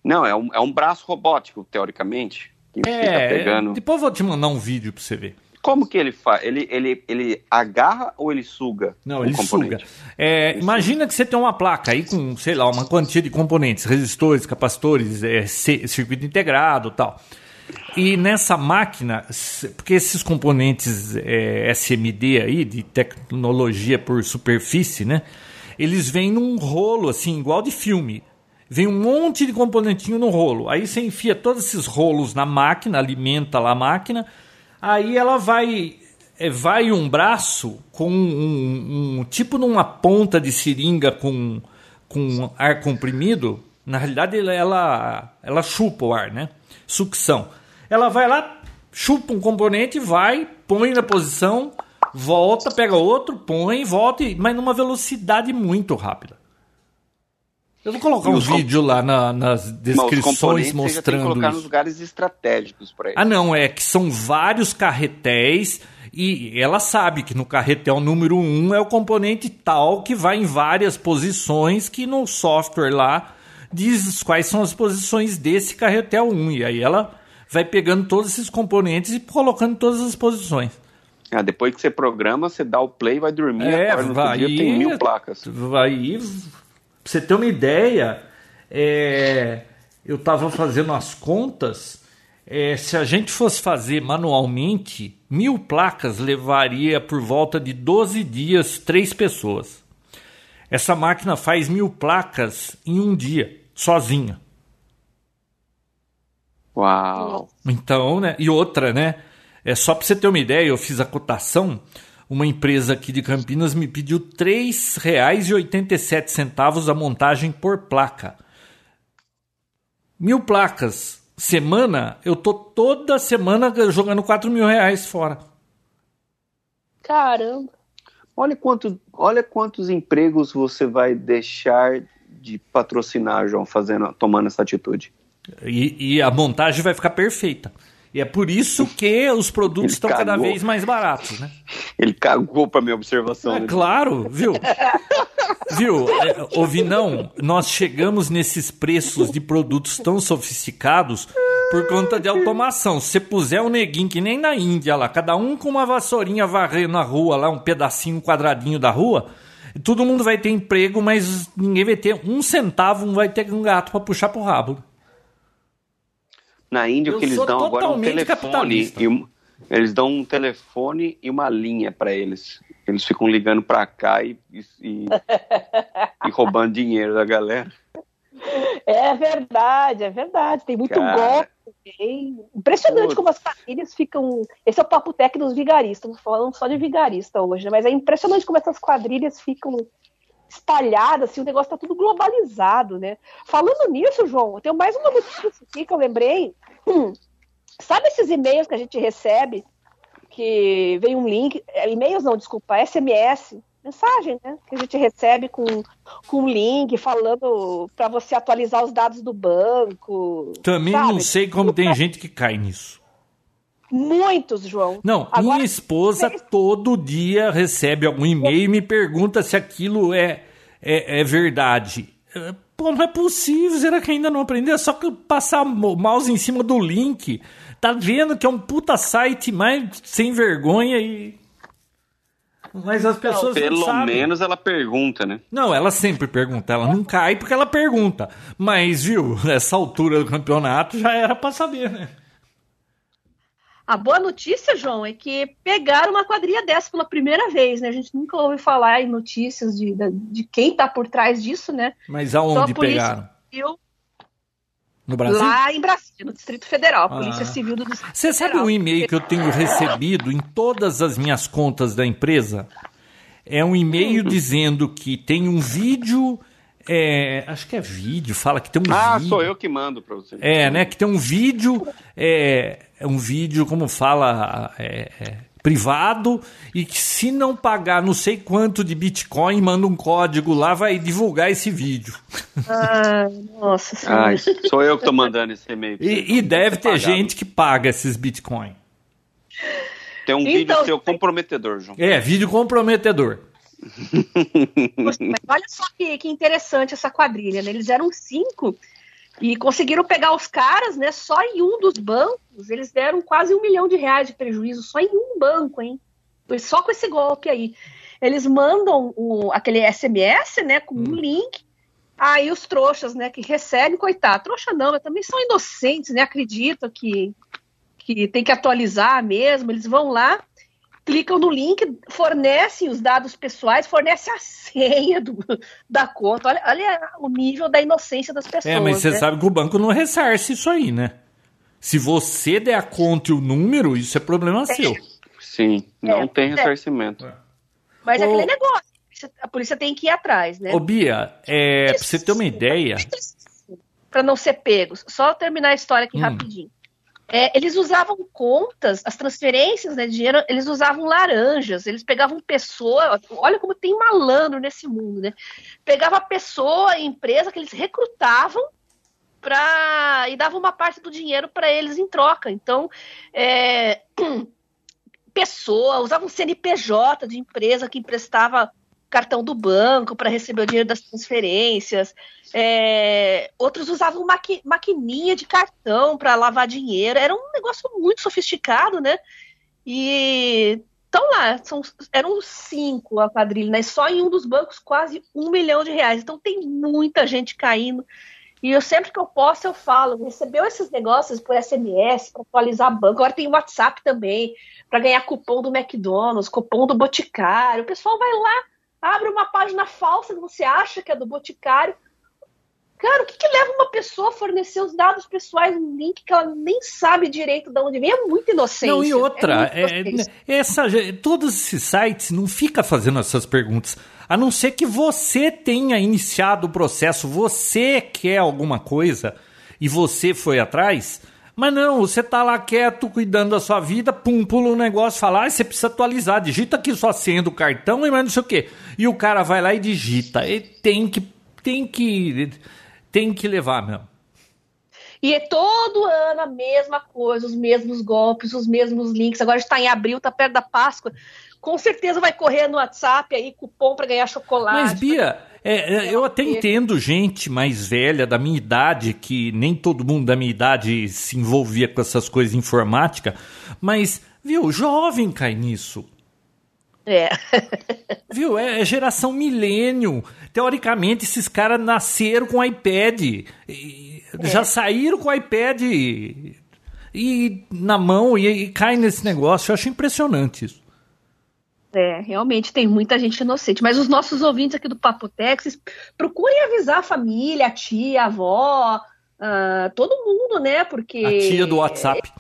Não, é um, é um braço robótico, teoricamente. Que é, fica pegando. Depois eu vou te mandar um vídeo para você ver. Como que ele faz? Ele, ele, ele agarra ou ele suga? Não, ele componente? suga. É, ele imagina suga. que você tem uma placa aí com, sei lá, uma quantia de componentes, resistores, capacitores, é, circuito integrado tal. E nessa máquina, porque esses componentes é, SMD aí, de tecnologia por superfície, né? Eles vêm num rolo, assim, igual de filme. Vem um monte de componentinho no rolo. Aí você enfia todos esses rolos na máquina, alimenta lá a máquina Aí ela vai é, vai um braço com um, um, tipo numa ponta de seringa com, com ar comprimido. Na realidade, ela, ela chupa o ar, né? Sucção. Ela vai lá, chupa um componente, vai, põe na posição, volta, pega outro, põe, volta, mas numa velocidade muito rápida. Eu vou colocar um vídeo lá na, nas descrições mostrando. Você já tem que colocar isso. nos lugares estratégicos para Ah, não, é que são vários carretéis e ela sabe que no carretel número 1 um é o componente tal que vai em várias posições que no software lá diz quais são as posições desse carretel 1 e aí ela vai pegando todos esses componentes e colocando todas as posições. Ah, depois que você programa, você dá o play, vai dormir, é, vai dia, tem mil placas. Vai Pra você ter uma ideia, é, eu estava fazendo as contas. É, se a gente fosse fazer manualmente, mil placas levaria por volta de 12 dias, três pessoas. Essa máquina faz mil placas em um dia, sozinha. Uau! Então, né? E outra, né? É só para você ter uma ideia, eu fiz a cotação uma empresa aqui de Campinas me pediu R$ 3,87 a montagem por placa. Mil placas. Semana, eu tô toda semana jogando 4 mil reais fora. Caramba. Olha, quanto, olha quantos empregos você vai deixar de patrocinar, João, fazendo, tomando essa atitude. E, e a montagem vai ficar perfeita. E é por isso que os produtos estão cada vez mais baratos, né? Ele cagou para minha observação. É, né? Claro, viu? viu? É, ouvi não, nós chegamos nesses preços de produtos tão sofisticados por conta de automação. Se você puser um neguinho que nem na Índia lá, cada um com uma vassourinha varrendo a rua lá, um pedacinho, um quadradinho da rua, todo mundo vai ter emprego, mas ninguém vai ter um centavo, não vai ter um gato para puxar pro rabo. Na Índia, eu o que eles dão agora é um telefone. E eles dão um telefone e uma linha para eles. Eles ficam ligando para cá e, e, e, roubando dinheiro da galera. É verdade, é verdade. Tem muito Cara, golpe também. Impressionante como as famílias ficam. Esse é o papo técnico dos vigaristas. Falando só de vigarista hoje, né? mas é impressionante como essas quadrilhas ficam espalhada, assim, o negócio tá tudo globalizado, né? Falando nisso, João, eu tenho mais uma notícia aqui que eu lembrei. Hum, sabe esses e-mails que a gente recebe, que vem um link, é, e-mails não, desculpa, SMS, mensagem, né? Que a gente recebe com, com um link falando para você atualizar os dados do banco. Também sabe? não sei como tem gente que cai nisso. Muitos, João. Não, Agora, minha esposa todo dia recebe algum e-mail e me pergunta se aquilo é, é, é verdade. Pô, não é possível, será que ainda não aprendeu? É só que passar o mouse em cima do link. Tá vendo que é um puta site mais sem vergonha e. Mas as pessoas não, pelo não menos ela pergunta, né? Não, ela sempre pergunta. Ela não cai porque ela pergunta. Mas, viu, nessa altura do campeonato já era para saber, né? A boa notícia, João, é que pegaram uma quadrilha dessa pela primeira vez, né? A gente nunca ouve falar em notícias de, de quem está por trás disso, né? Mas aonde pegaram? Civil, no Brasil? Lá em Brasília, no Distrito Federal, a ah. Polícia Civil do Distrito Você sabe o e-mail que eu tenho recebido em todas as minhas contas da empresa? É um e-mail hum. dizendo que tem um vídeo é, acho que é vídeo, fala que tem um ah, vídeo. sou eu que mando para você. É, né? Que tem um vídeo, é, um vídeo, como fala, é, é, privado, e que se não pagar não sei quanto de Bitcoin, manda um código lá, vai divulgar esse vídeo. Ah, nossa senhora. sou eu que estou mandando esse e-mail. E, e deve ter gente que paga esses Bitcoin. Tem um então, vídeo seu comprometedor, João. É, vídeo comprometedor. Mas olha só que, que interessante essa quadrilha, né? Eles eram cinco e conseguiram pegar os caras, né? Só em um dos bancos, eles deram quase um milhão de reais de prejuízo só em um banco, hein? Foi só com esse golpe aí. Eles mandam o, aquele SMS, né? Com um hum. link. Aí os trouxas, né? Que recebem, coitado. Trouxa não, mas também são inocentes, né? Acreditam que, que tem que atualizar mesmo. Eles vão lá clicam no link, fornecem os dados pessoais, fornecem a senha do, da conta. Olha, olha o nível da inocência das pessoas. É, mas você né? sabe que o banco não ressarce isso aí, né? Se você der a conta e o número, isso é problema é. seu. Sim, não é, tem é. ressarcimento. É. Mas é aquele negócio, a polícia tem que ir atrás, né? Ô, Bia, é, pra você ter uma ideia. Para não ser pegos. Só terminar a história aqui hum. rapidinho. É, eles usavam contas, as transferências né, de dinheiro, eles usavam laranjas, eles pegavam pessoa, olha como tem malandro nesse mundo, né? Pegava pessoa, empresa que eles recrutavam pra, e davam uma parte do dinheiro para eles em troca. Então, é, pessoa, usavam CNPJ de empresa que emprestava cartão do banco para receber o dinheiro das transferências. É, outros usavam maqui, maquininha de cartão para lavar dinheiro. Era um negócio muito sofisticado, né? E estão lá, são, eram cinco a quadrilha, né? Só em um dos bancos quase um milhão de reais. Então tem muita gente caindo. E eu sempre que eu posso eu falo, recebeu esses negócios por SMS para atualizar banco. Agora tem WhatsApp também para ganhar cupom do McDonald's, cupom do Boticário. O pessoal vai lá abre uma página falsa que você acha que é do Boticário. Cara, o que, que leva uma pessoa a fornecer os dados pessoais um link que ela nem sabe direito de onde vem? É muito inocente. Não, e outra, é é, essa, todos esses sites não fica fazendo essas perguntas. A não ser que você tenha iniciado o processo, você quer alguma coisa e você foi atrás, mas não, você tá lá quieto, cuidando da sua vida, pum, pula um negócio, fala, ah, você precisa atualizar, digita aqui sua senha do cartão e mais não sei o quê. E o cara vai lá e digita. E tem que, tem que, tem que levar mesmo. E é todo ano a mesma coisa, os mesmos golpes, os mesmos links. Agora está em abril, está perto da Páscoa. Com certeza vai correr no WhatsApp aí, cupom para ganhar chocolate. Mas, Bia, é, é, eu até entendo gente mais velha, da minha idade, que nem todo mundo da minha idade se envolvia com essas coisas informática, mas, viu, jovem cai nisso. É. Viu? É, é geração milênio. Teoricamente, esses caras nasceram com iPad. É. Já saíram com o iPad e, e na mão e, e cai nesse negócio. Eu acho impressionante isso. É, realmente tem muita gente inocente. Mas os nossos ouvintes aqui do Papo Texas, procurem avisar a família, a tia, a avó, uh, todo mundo, né? Porque. A tia do WhatsApp.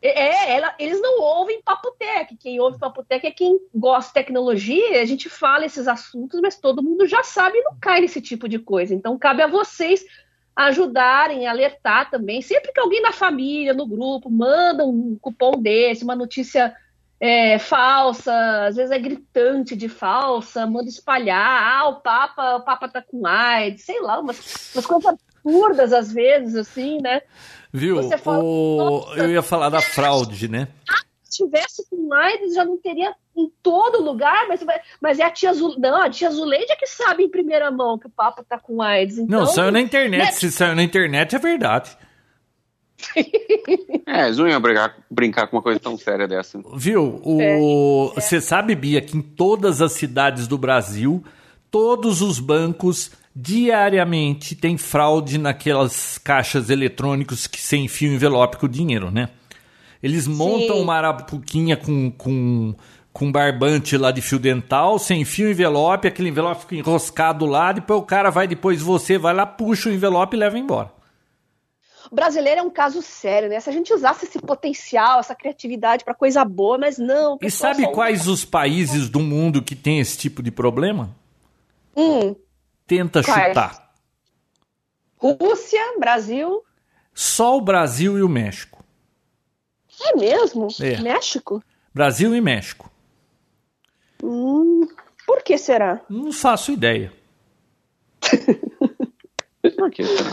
É, é ela, eles não ouvem Papotec. Quem ouve Papotec é quem gosta de tecnologia. A gente fala esses assuntos, mas todo mundo já sabe e não cai nesse tipo de coisa. Então cabe a vocês ajudarem, alertar também. Sempre que alguém na família, no grupo, manda um cupom desse, uma notícia é, falsa, às vezes é gritante de falsa, manda espalhar, ah, o Papa, o Papa tá com AIDS, sei lá, umas, umas coisas absurdas às vezes, assim, né? Viu? Fala, o... Eu ia falar da fraude, né? Se tivesse com AIDS, já não teria em todo lugar, mas, mas é a tia Zuleide. Não, a tia Zuleide é que sabe em primeira mão que o Papa tá com AIDS. Então, não, saiu na internet. Né? Se saiu na internet, é verdade. é, eles não iam brincar, brincar com uma coisa tão séria dessa. Viu? O... É, Você sabe, Bia, que em todas as cidades do Brasil, todos os bancos diariamente tem fraude naquelas caixas eletrônicos que sem fio envelope com o dinheiro, né? Eles montam Sim. uma arapuquinha com, com, com barbante lá de fio dental, sem fio envelope, aquele envelope fica enroscado lá, depois o cara vai, depois você vai lá, puxa o envelope e leva embora. O brasileiro é um caso sério, né? Se a gente usasse esse potencial, essa criatividade para coisa boa, mas não. E sabe quais os países do mundo que tem esse tipo de problema? Hum. Tenta quais? chutar. Rússia, Brasil. Só o Brasil e o México. É mesmo? É. México? Brasil e México. Hum, por que será? Não faço ideia. por que será?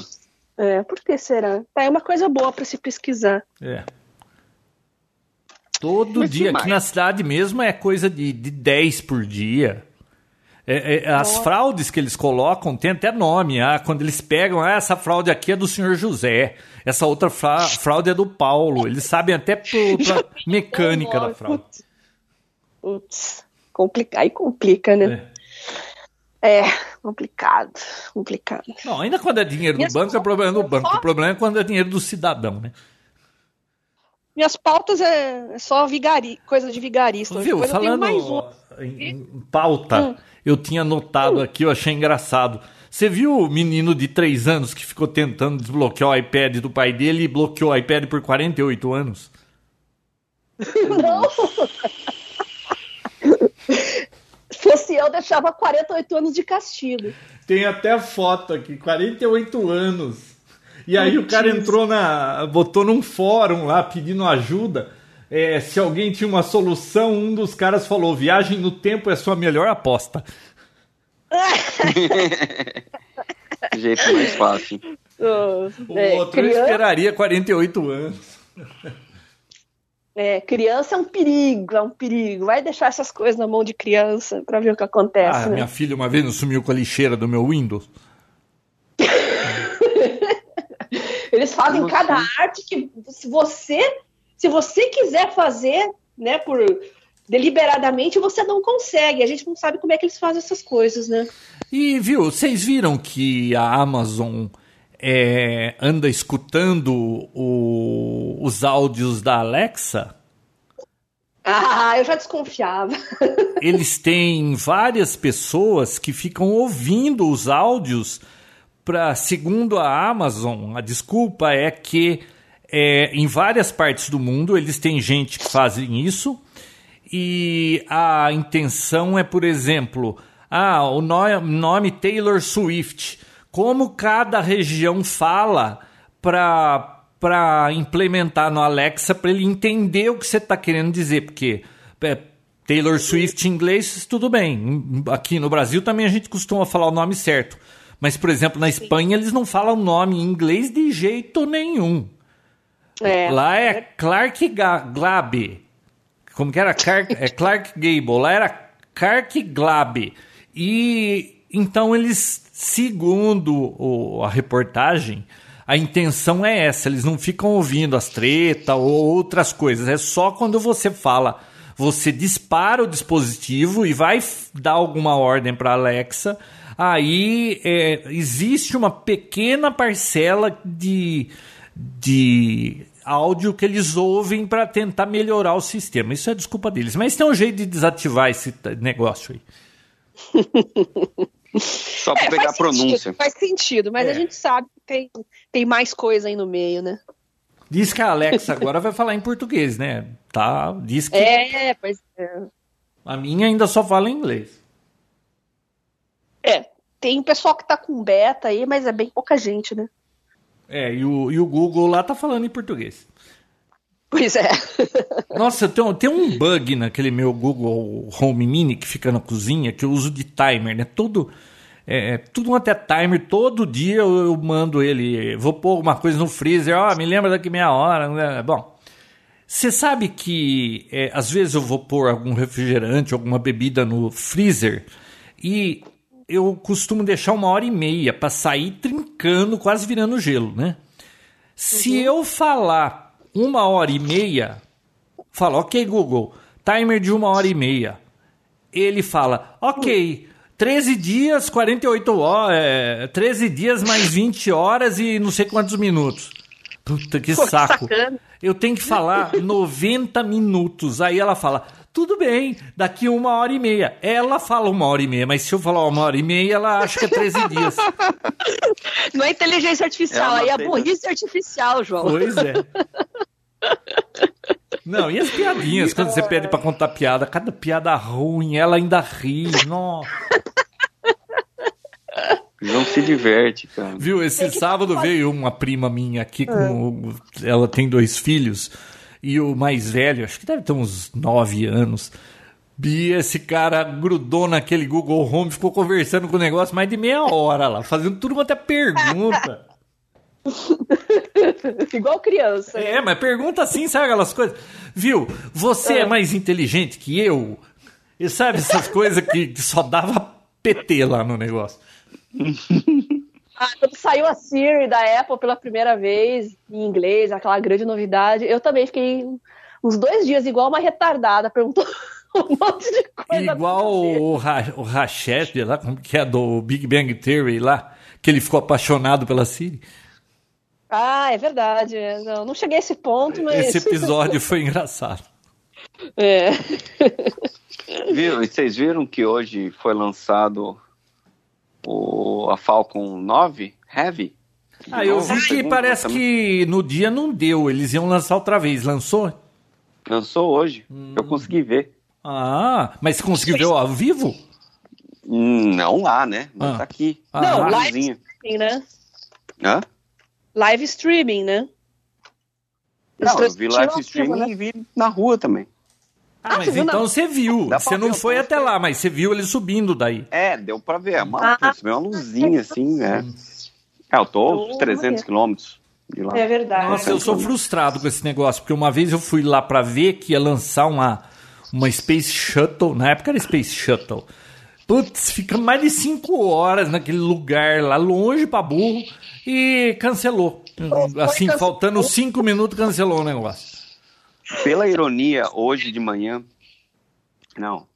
É, por que será? Tá, é uma coisa boa para se pesquisar. É. Todo Mas dia, aqui na cidade mesmo é coisa de, de 10 por dia. É, é, as fraudes que eles colocam tem até nome. Ah, quando eles pegam, ah, essa fraude aqui é do senhor José, essa outra fra fraude é do Paulo. Eles sabem até pra mecânica da fraude. Putz, complica, aí complica, né? É. é. complicado, complicado. Não, ainda quando é dinheiro do banco, é problema do banco. O problema é quando é dinheiro do cidadão, né? Minhas pautas é, é só vigari, coisa de vigarista. Viu, Depois falando em, em, pauta, hum. eu tinha anotado hum. aqui, eu achei engraçado. Você viu o menino de 3 anos que ficou tentando desbloquear o iPad do pai dele e bloqueou o iPad por 48 anos? Não! Fosse eu, deixava 48 anos de castigo. Tem até foto aqui, 48 anos. E aí o cara entrou na. botou num fórum lá pedindo ajuda. É, se alguém tinha uma solução, um dos caras falou: viagem no tempo é sua melhor aposta. Jeito mais fácil. O é, outro criança... esperaria 48 anos. É, criança é um perigo, é um perigo. Vai deixar essas coisas na mão de criança para ver o que acontece. Ah, né? minha filha uma vez não sumiu com a lixeira do meu Windows. Eles fazem cada arte que se você se você quiser fazer, né, por deliberadamente, você não consegue. A gente não sabe como é que eles fazem essas coisas, né? E viu, vocês viram que a Amazon é, anda escutando o, os áudios da Alexa? Ah, eu já desconfiava. Eles têm várias pessoas que ficam ouvindo os áudios para, segundo a Amazon, a desculpa é que é, em várias partes do mundo eles têm gente que fazem isso e a intenção é, por exemplo, ah, o nome Taylor Swift como cada região fala para implementar no Alexa para ele entender o que você está querendo dizer, porque é, Taylor Swift em inglês, tudo bem. Aqui no Brasil também a gente costuma falar o nome certo. Mas, por exemplo, na Espanha eles não falam o nome em inglês de jeito nenhum. É. Lá é Clark Glabe. Como que era? Clark, é Clark Gable. Lá era Clark Glabe. E então eles Segundo o, a reportagem, a intenção é essa, eles não ficam ouvindo as tretas ou outras coisas, é só quando você fala, você dispara o dispositivo e vai dar alguma ordem para Alexa, aí é, existe uma pequena parcela de, de áudio que eles ouvem para tentar melhorar o sistema. Isso é desculpa deles, mas tem um jeito de desativar esse negócio aí. Só para é, pegar a pronúncia. Sentido, faz sentido, mas é. a gente sabe que tem, tem mais coisa aí no meio, né? Diz que a Alexa agora vai falar em português, né? Tá, diz que. É, pois é. A minha ainda só fala em inglês. É, tem o pessoal que tá com beta aí, mas é bem pouca gente, né? É, e o, e o Google lá tá falando em português. Pois é. Nossa, tem, tem um bug naquele meu Google Home Mini que fica na cozinha que eu uso de timer, né? Todo, é, é tudo até timer, todo dia eu, eu, mando ele. Vou pôr uma coisa no freezer, ó, oh, me lembra daqui meia hora. Né? Bom, você sabe que é, às vezes eu vou pôr algum refrigerante, alguma bebida no freezer e eu costumo deixar uma hora e meia para sair trincando, quase virando gelo, né? Se uhum. eu falar uma hora e meia, fala, ok, Google, timer de uma hora e meia. Ele fala, ok, 13 dias, 48 horas, é, 13 dias mais 20 horas e não sei quantos minutos. Puta que saco. Eu tenho que falar 90 minutos. Aí ela fala, tudo bem, daqui uma hora e meia. Ela fala uma hora e meia, mas se eu falar uma hora e meia, ela acha que é 13 dias. Não é inteligência artificial, aí é burrice artificial, João. Pois é. Não, e as piadinhas, quando você pede pra contar piada, cada piada ruim, ela ainda ri, nossa. Não se diverte, cara. Viu, esse sábado veio uma prima minha aqui com. Ela tem dois filhos. E o mais velho, acho que deve ter uns nove anos. E esse cara grudou naquele Google Home, ficou conversando com o negócio mais de meia hora lá, fazendo tudo quanto é pergunta. Igual criança. É, mas pergunta assim, sabe aquelas coisas? Viu? Você é, é mais inteligente que eu? E sabe essas coisas que só dava PT lá no negócio? Ah, quando saiu a Siri da Apple pela primeira vez em inglês, aquela grande novidade, eu também fiquei uns dois dias igual uma retardada, perguntou um monte de coisa. Igual o, Ra o Rachete lá, que é do Big Bang Theory lá, que ele ficou apaixonado pela Siri. Ah, é verdade. Não, não cheguei a esse ponto, mas. Esse episódio foi engraçado. É. Viu? Vocês viram que hoje foi lançado o, a Falcon 9 Heavy? Ah, eu vi que parece também. que no dia não deu, eles iam lançar outra vez. Lançou? Lançou hoje. Hum. Eu consegui ver. Ah, mas você conseguiu ver ao vivo? Não lá, né? Mas ah. tá aqui. Ah. Não, lá é né? Hã? live streaming, né? Não, eu vi live streaming né? e vi na rua também. Ah, mas então não. você viu. Você não foi até lá, mas você viu ele subindo daí. É, deu pra ver. É uma, ah, uma luzinha assim, né? É, eu tô uns 300 quilômetros de lá. É verdade. Nossa, eu sou frustrado com esse negócio, porque uma vez eu fui lá pra ver que ia lançar uma, uma Space Shuttle. Na época era Space Shuttle. Putz, fica mais de 5 horas naquele lugar lá, longe pra burro, e cancelou. Assim, faltando 5 minutos, cancelou o negócio. Pela ironia, hoje de manhã. Não.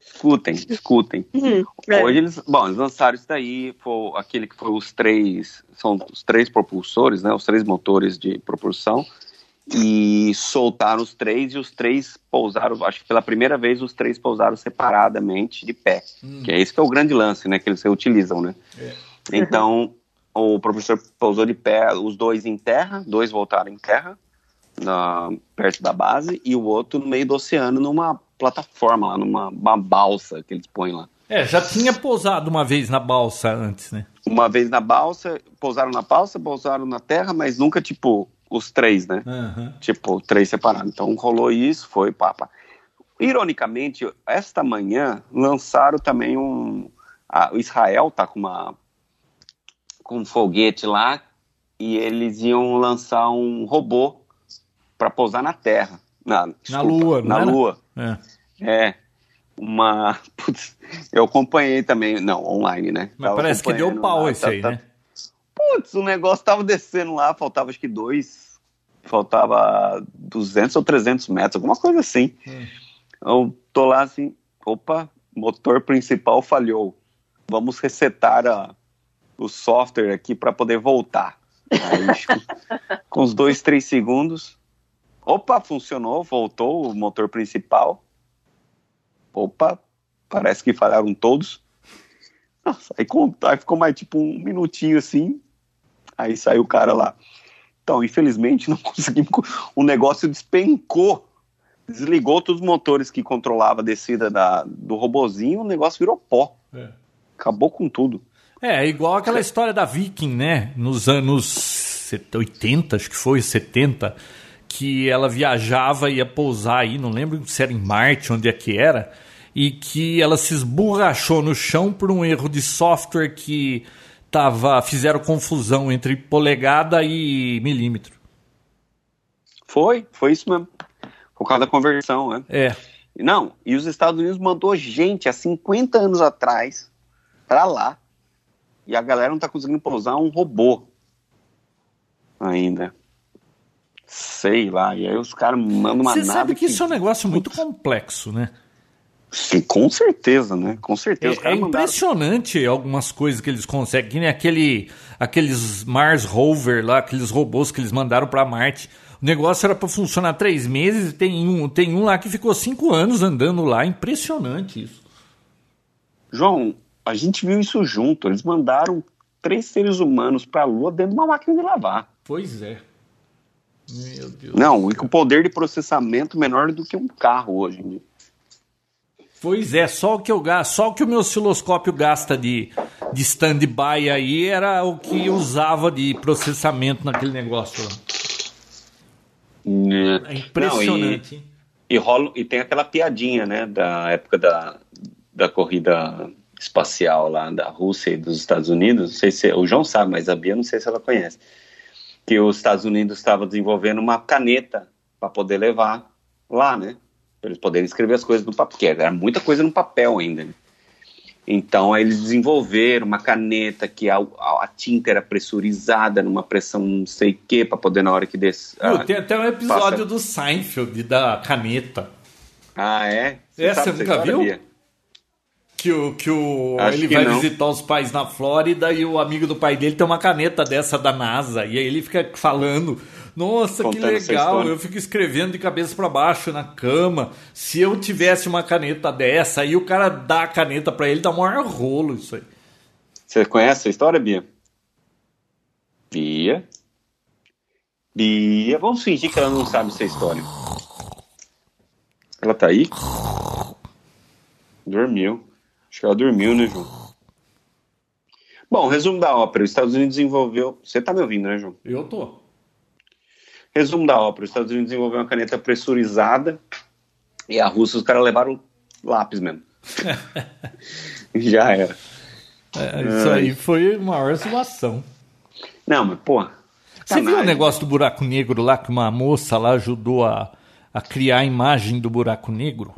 Escutem, escutem. Uhum, é. Hoje eles. Bom, eles lançaram isso daí. Foi aquele que foi os três. São os três propulsores, né? Os três motores de propulsão. E soltaram os três e os três pousaram. Acho que pela primeira vez os três pousaram separadamente de pé. Hum. Que é esse que é o grande lance, né? Que eles utilizam, né? É. Então, o professor pousou de pé, os dois em terra, dois voltaram em terra na, perto da base, e o outro no meio do oceano, numa plataforma, lá, numa balsa que eles põem lá. É, já tinha pousado uma vez na balsa antes, né? Uma vez na balsa, pousaram na balsa, pousaram na terra, mas nunca, tipo, os três, né? Uhum. Tipo, três separados. Então rolou isso, foi papa. Ironicamente, esta manhã lançaram também um. A, o Israel tá com uma. com um foguete lá e eles iam lançar um robô para pousar na Terra. Na, desculpa, na Lua, Na era? Lua. É. é. Uma. Putz, eu acompanhei também. Não, online, né? Mas Tava parece que deu pau lá, esse tá, aí, tá, né? Putz, o negócio tava descendo lá, faltava acho que dois. Faltava 200 ou 300 metros, alguma coisa assim. Hum. Eu tô lá assim, opa, motor principal falhou. Vamos resetar a, o software aqui para poder voltar. Aí, com os dois, três segundos, Opa, funcionou, voltou o motor principal. Opa, parece que falharam todos. Nossa, aí, aí ficou mais tipo um minutinho assim. Aí saiu o cara lá. Então, infelizmente, não conseguimos. O negócio despencou. Desligou todos os motores que controlava a descida da, do robozinho, o negócio virou pó. É. Acabou com tudo. É, é igual aquela história da Viking, né? Nos anos 80, acho que foi, 70 que ela viajava e ia pousar aí, não lembro se era em Marte, onde é que era, e que ela se esborrachou no chão por um erro de software que tava, fizeram confusão entre polegada e milímetro. Foi, foi isso mesmo. Por causa da conversão, né? É. Não, e os Estados Unidos mandou gente há 50 anos atrás para lá. E a galera não tá conseguindo pousar um robô ainda. Sei lá, e aí os caras mandam uma Você sabe que, que, isso é um negócio muito complexo, né? Sim, com certeza, né? Com certeza. É, é impressionante mandaram... algumas coisas que eles conseguem. Aquele, aqueles Mars Rover lá, aqueles robôs que eles mandaram para Marte. O negócio era para funcionar três meses e tem um, tem um lá que ficou cinco anos andando lá. Impressionante isso. João, a gente viu isso junto. Eles mandaram três seres humanos para a Lua dentro de uma máquina de lavar. Pois é. Meu Deus. Não, e com poder de processamento menor do que um carro hoje em dia. Pois é, só o que eu gasto, só o que o meu osciloscópio gasta de, de stand-by aí era o que usava de processamento naquele negócio lá. É, é impressionante. Não, e, e, rola, e tem aquela piadinha, né, da época da, da corrida espacial lá da Rússia e dos Estados Unidos. Não sei se o João sabe, mas a Bia não sei se ela conhece que os Estados Unidos estavam desenvolvendo uma caneta para poder levar lá, né? Para eles poderem escrever as coisas no papel, porque era muita coisa no papel ainda. Né? Então, eles desenvolveram uma caneta que a, a, tinta era pressurizada numa pressão não sei o que, para poder na hora que desce. Ah, tem até um episódio passa... do Seinfeld da caneta. Ah, é? Você Essa você nunca viu? Sabia? Que o, que o ele que vai não. visitar os pais na Flórida e o amigo do pai dele tem uma caneta dessa da NASA. E aí ele fica falando: Nossa, Contando que legal! Eu fico escrevendo de cabeça para baixo na cama. Se eu tivesse uma caneta dessa, aí o cara dá a caneta para ele, dá um maior rolo isso aí. Você conhece a história, Bia? Bia? Bia, vamos fingir que ela não sabe essa história. Ela tá aí? Dormiu. Acho que ela dormiu, né, João? Bom, resumo da ópera. Os Estados Unidos desenvolveu. Você tá me ouvindo, né, João? Eu tô. Resumo da ópera. Os Estados Unidos desenvolveu uma caneta pressurizada e a Rússia, os caras levaram lápis mesmo. Já era. É, isso aí foi uma maior zoação. Não, mas, porra. Você viu o negócio do buraco negro lá que uma moça lá ajudou a, a criar a imagem do buraco negro?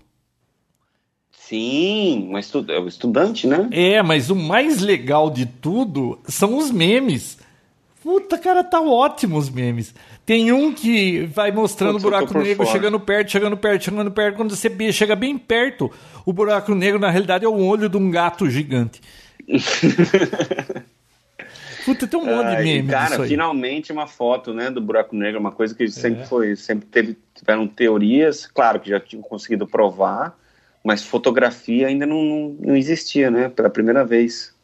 Sim, mas é o estudante, né? É, mas o mais legal de tudo são os memes. Puta, cara, tá ótimo os memes. Tem um que vai mostrando o buraco negro fora. chegando perto, chegando perto, chegando perto. Quando você chega bem perto, o buraco negro, na realidade, é o olho de um gato gigante. Puta, tem um monte de meme. Cara, finalmente uma foto, né, do buraco negro, uma coisa que é. sempre foi, sempre teve, tiveram teorias, claro que já tinham conseguido provar, mas fotografia ainda não, não, não existia, né, pela primeira vez.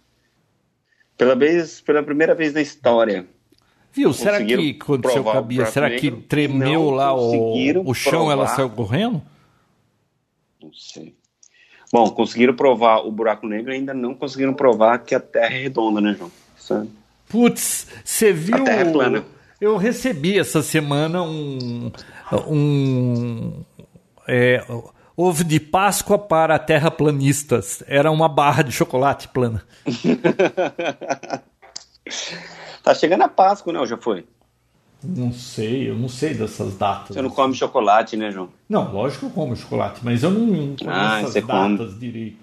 Pela, vez, pela primeira vez na história. Viu? Será que aconteceu com a Bia? Será que tremeu lá o, o chão provar. ela saiu correndo? Não sei. Bom, conseguiram provar o buraco negro ainda não conseguiram provar que a Terra é redonda, né, João? Isso Putz, você viu. A Terra é plana. Eu recebi essa semana um. um é, ovo de Páscoa para terraplanistas. Era uma barra de chocolate plana. tá chegando a Páscoa, né? Ou já foi? Não sei, eu não sei dessas datas. Você não come chocolate, né, João? Não, lógico que eu como chocolate, mas eu não, não conheço ah, essas datas come. direito.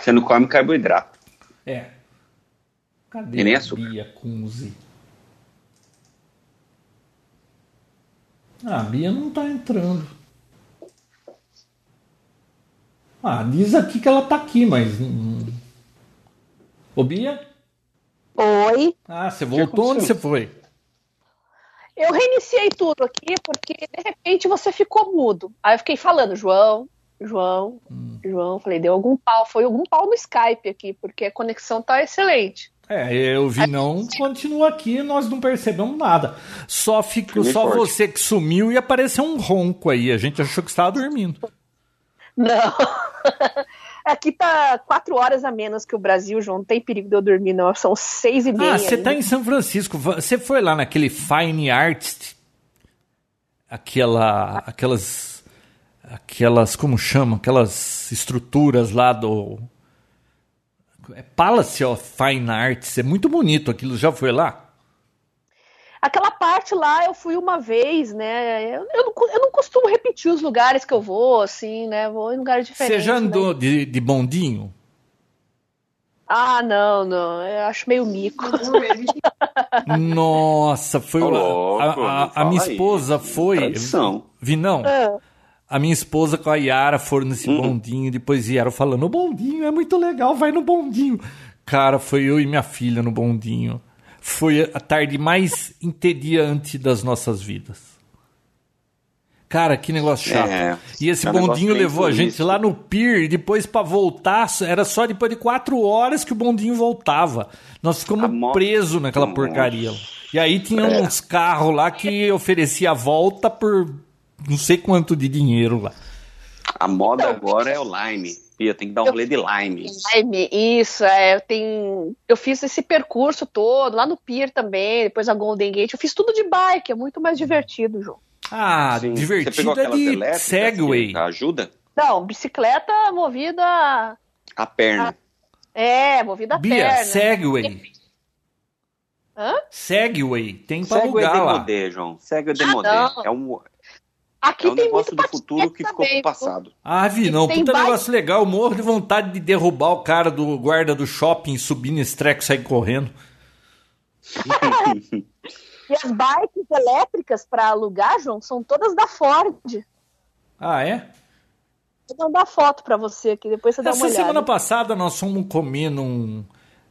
Você não come carboidrato. É. Cadê e nem a açúcar. Bia Kunze? Ah, a Bia não tá entrando. Ah, diz aqui que ela tá aqui, mas. Ô, Bia? Oi. Ah, você voltou? Onde você foi? Eu reiniciei tudo aqui porque de repente você ficou mudo. Aí eu fiquei falando, João, João, hum. João. Falei, deu algum pau. Foi algum pau no Skype aqui, porque a conexão tá excelente. É, eu vi não, continua aqui, nós não percebemos nada. Só ficou só forte. você que sumiu e apareceu um ronco aí. A gente achou que estava dormindo. Não. Aqui tá quatro horas a menos que o Brasil, João. Não tem perigo de eu dormir, não. São seis e meia. Ah, você tá em São Francisco. Você foi lá naquele Fine Arts? Aquela. Aquelas. Aquelas. Como chama? Aquelas estruturas lá do. É Palace of Fine Arts. É muito bonito aquilo. Já foi lá? Aquela parte lá eu fui uma vez, né? Eu, eu, não, eu não costumo repetir os lugares que eu vou, assim, né? Vou em lugares diferentes. Você já andou né? de, de bondinho? Ah, não, não. Eu acho meio mico. Nossa, foi. Oh, a, a, a, minha esposa aí. foi. Tradição. Vi, não. É. A minha esposa com a Yara foram nesse hum. bondinho. Depois vieram falando: o bondinho é muito legal, vai no bondinho. Cara, foi eu e minha filha no bondinho foi a tarde mais entediante das nossas vidas. Cara, que negócio chato. É, e esse é bondinho levou a gente lá no pier e depois para voltar, era só depois de quatro horas que o bondinho voltava. Nós ficamos presos naquela porcaria. E aí tinha é. uns carros lá que oferecia a volta por não sei quanto de dinheiro lá. A moda agora é o Lime. Pia, tem que dar um rolê de Lime. Lime, isso, é. Eu, tenho, eu fiz esse percurso todo, lá no Pier também, depois a Golden Gate. Eu fiz tudo de bike, é muito mais divertido, João. Ah, Sim. divertido é de Segway. Ajuda? Não, bicicleta movida... A perna. A... É, movida a Bia, perna. Segway. Hã? Segway, tem pra Segway alugar lá. Segway João. Segway demodé. Ah, é um, Aqui é um tem negócio do futuro que ficou pro passado. Ah, vi, não. Puta bike... negócio legal. Eu morro de vontade de derrubar o cara do guarda do shopping, subir nesse treco e sair correndo. e as bikes elétricas para alugar, João, são todas da Ford. Ah, é? Vou mandar foto para você aqui, depois você Essa dá uma olhada. Essa semana passada nós fomos comer num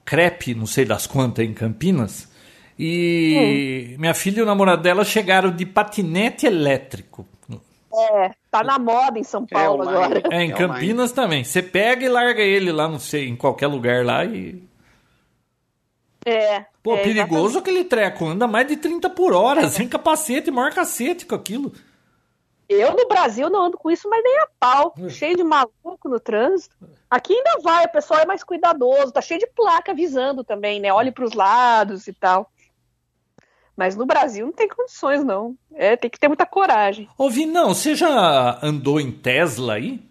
crepe, não sei das quantas, em Campinas. E hum. minha filha e o namorado dela chegaram de patinete elétrico. É, tá na moda em São é Paulo é agora. É, em é Campinas também. Você pega e larga ele lá, não sei, em qualquer lugar lá e. É. Pô, é, perigoso exatamente. aquele treco. Anda mais de 30 por hora, sem capacete, maior cacete com aquilo. Eu no Brasil não ando com isso, mas nem a pau. Cheio de maluco no trânsito. Aqui ainda vai, o pessoal é mais cuidadoso, tá cheio de placa avisando também, né? Olhe pros lados e tal. Mas no Brasil não tem condições, não. É, tem que ter muita coragem. Ô, Vinão, você já andou em Tesla aí?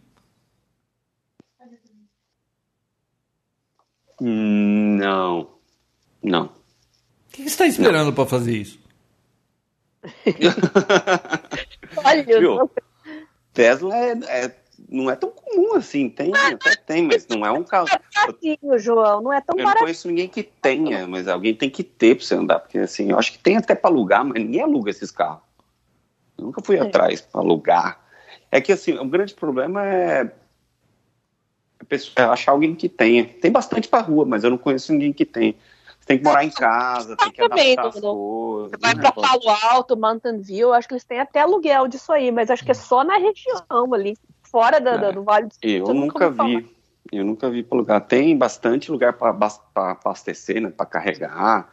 Não. Não. O que você está esperando para fazer isso? Olha, Viu? Tesla é, é- não é tão comum assim. Tem, até tem, mas não é um carro. baratinho, João. Não é tão Eu não barato. conheço ninguém que tenha, mas alguém tem que ter pra você andar. Porque assim, eu acho que tem até pra alugar, mas ninguém aluga esses carros. Eu nunca fui É. atrás pra alugar. É que assim, o grande problema é é achar alguém que tenha. Tem bastante pra rua, mas eu não conheço ninguém que tenha. Você tem que morar em casa, tem que Também, adaptar as Bruno. coisas. Você vai né? pra Palo Alto, Mountain View, acho que eles têm até aluguel disso aí, mas acho que é só na região ali, fora da, da- É. do Vale do Silício. Eu nunca falar. vi. Eu nunca vi para lugar. Tem bastante lugar para abastecer, né, para carregar.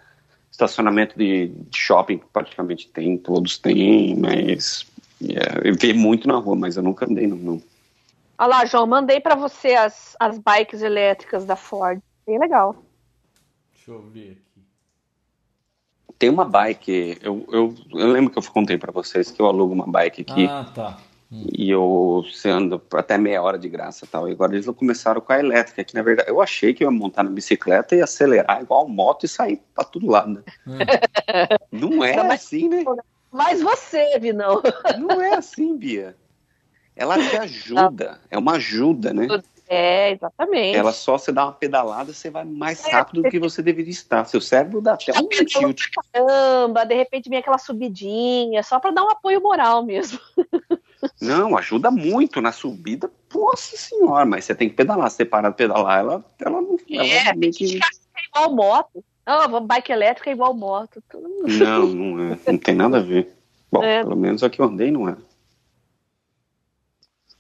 Estacionamento de, de shopping praticamente tem, todos têm, mas é, eu vi muito na rua, mas eu nunca andei não. não. Olha lá, João, mandei pra você as, as bikes elétricas da Ford. Bem legal. Deixa eu ver aqui. Tem uma bike, eu, eu, eu lembro que eu contei para vocês que eu alugo uma bike aqui Ah, tá. E eu você anda por até meia hora de graça e tal. E agora eles começaram com a elétrica, que na verdade eu achei que eu ia montar na bicicleta e acelerar igual moto e sair para todo lado, né? Não é Não, mas- assim, né? Mas você, Vinão. Não é assim, Bia. Ela te ajuda, é uma ajuda, né? É, exatamente. Ela só você dá uma pedalada, você vai mais rápido do que você deveria estar. Seu cérebro dá até um tilt. Caramba, de repente vem aquela subidinha, só pra dar um apoio moral mesmo. Não, ajuda muito na subida, nossa senhora, mas você tem que pedalar. Se você parar de pedalar, ela, ela não. Ela É, meio que... É igual moto. Ah, vamos- bike elétrica é igual moto. Não, não é. Não tem nada a ver. Bom, É. pelo menos a que eu andei não é.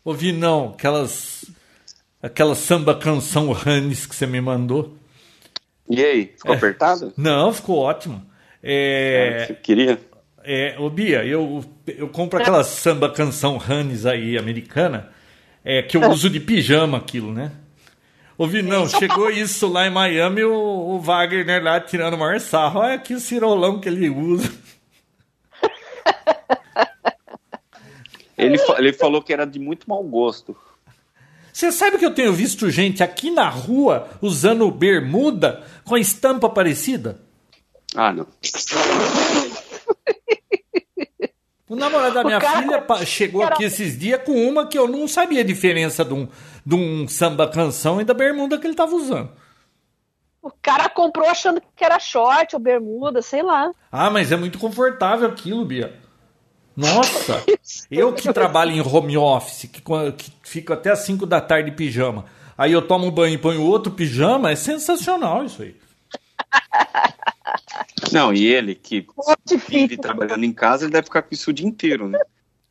Ô, Vinão, aquelas. Aquela samba canção Hannes que você me mandou. E aí, ficou apertado? Não, ficou ótimo. É, Você queria? É, ô Bia, eu, eu compro aquela samba canção Hannes aí, americana, é, que eu uso de pijama aquilo, né? Ouvi, não, chegou isso lá em Miami, o, o Wagner lá tirando o maior sarro. Olha que cirolão que ele usa. Ele, ele falou que era de muito mau gosto. Você sabe que eu tenho visto gente aqui na rua usando bermuda com a estampa parecida? Ah, não. O namorado da minha cara- filha chegou cara- aqui esses dias com uma que eu não sabia a diferença de um, de um samba canção e da bermuda que ele tava usando. O cara comprou achando que era short ou bermuda, sei lá. Ah, mas é muito confortável aquilo, Bia. Nossa, eu que trabalho em home office, que, que fico até as 5 da tarde de pijama, aí eu tomo um banho e ponho outro pijama, é sensacional isso aí. Não, e ele que Muito vive trabalhando em casa, ele deve ficar com isso o dia inteiro, né?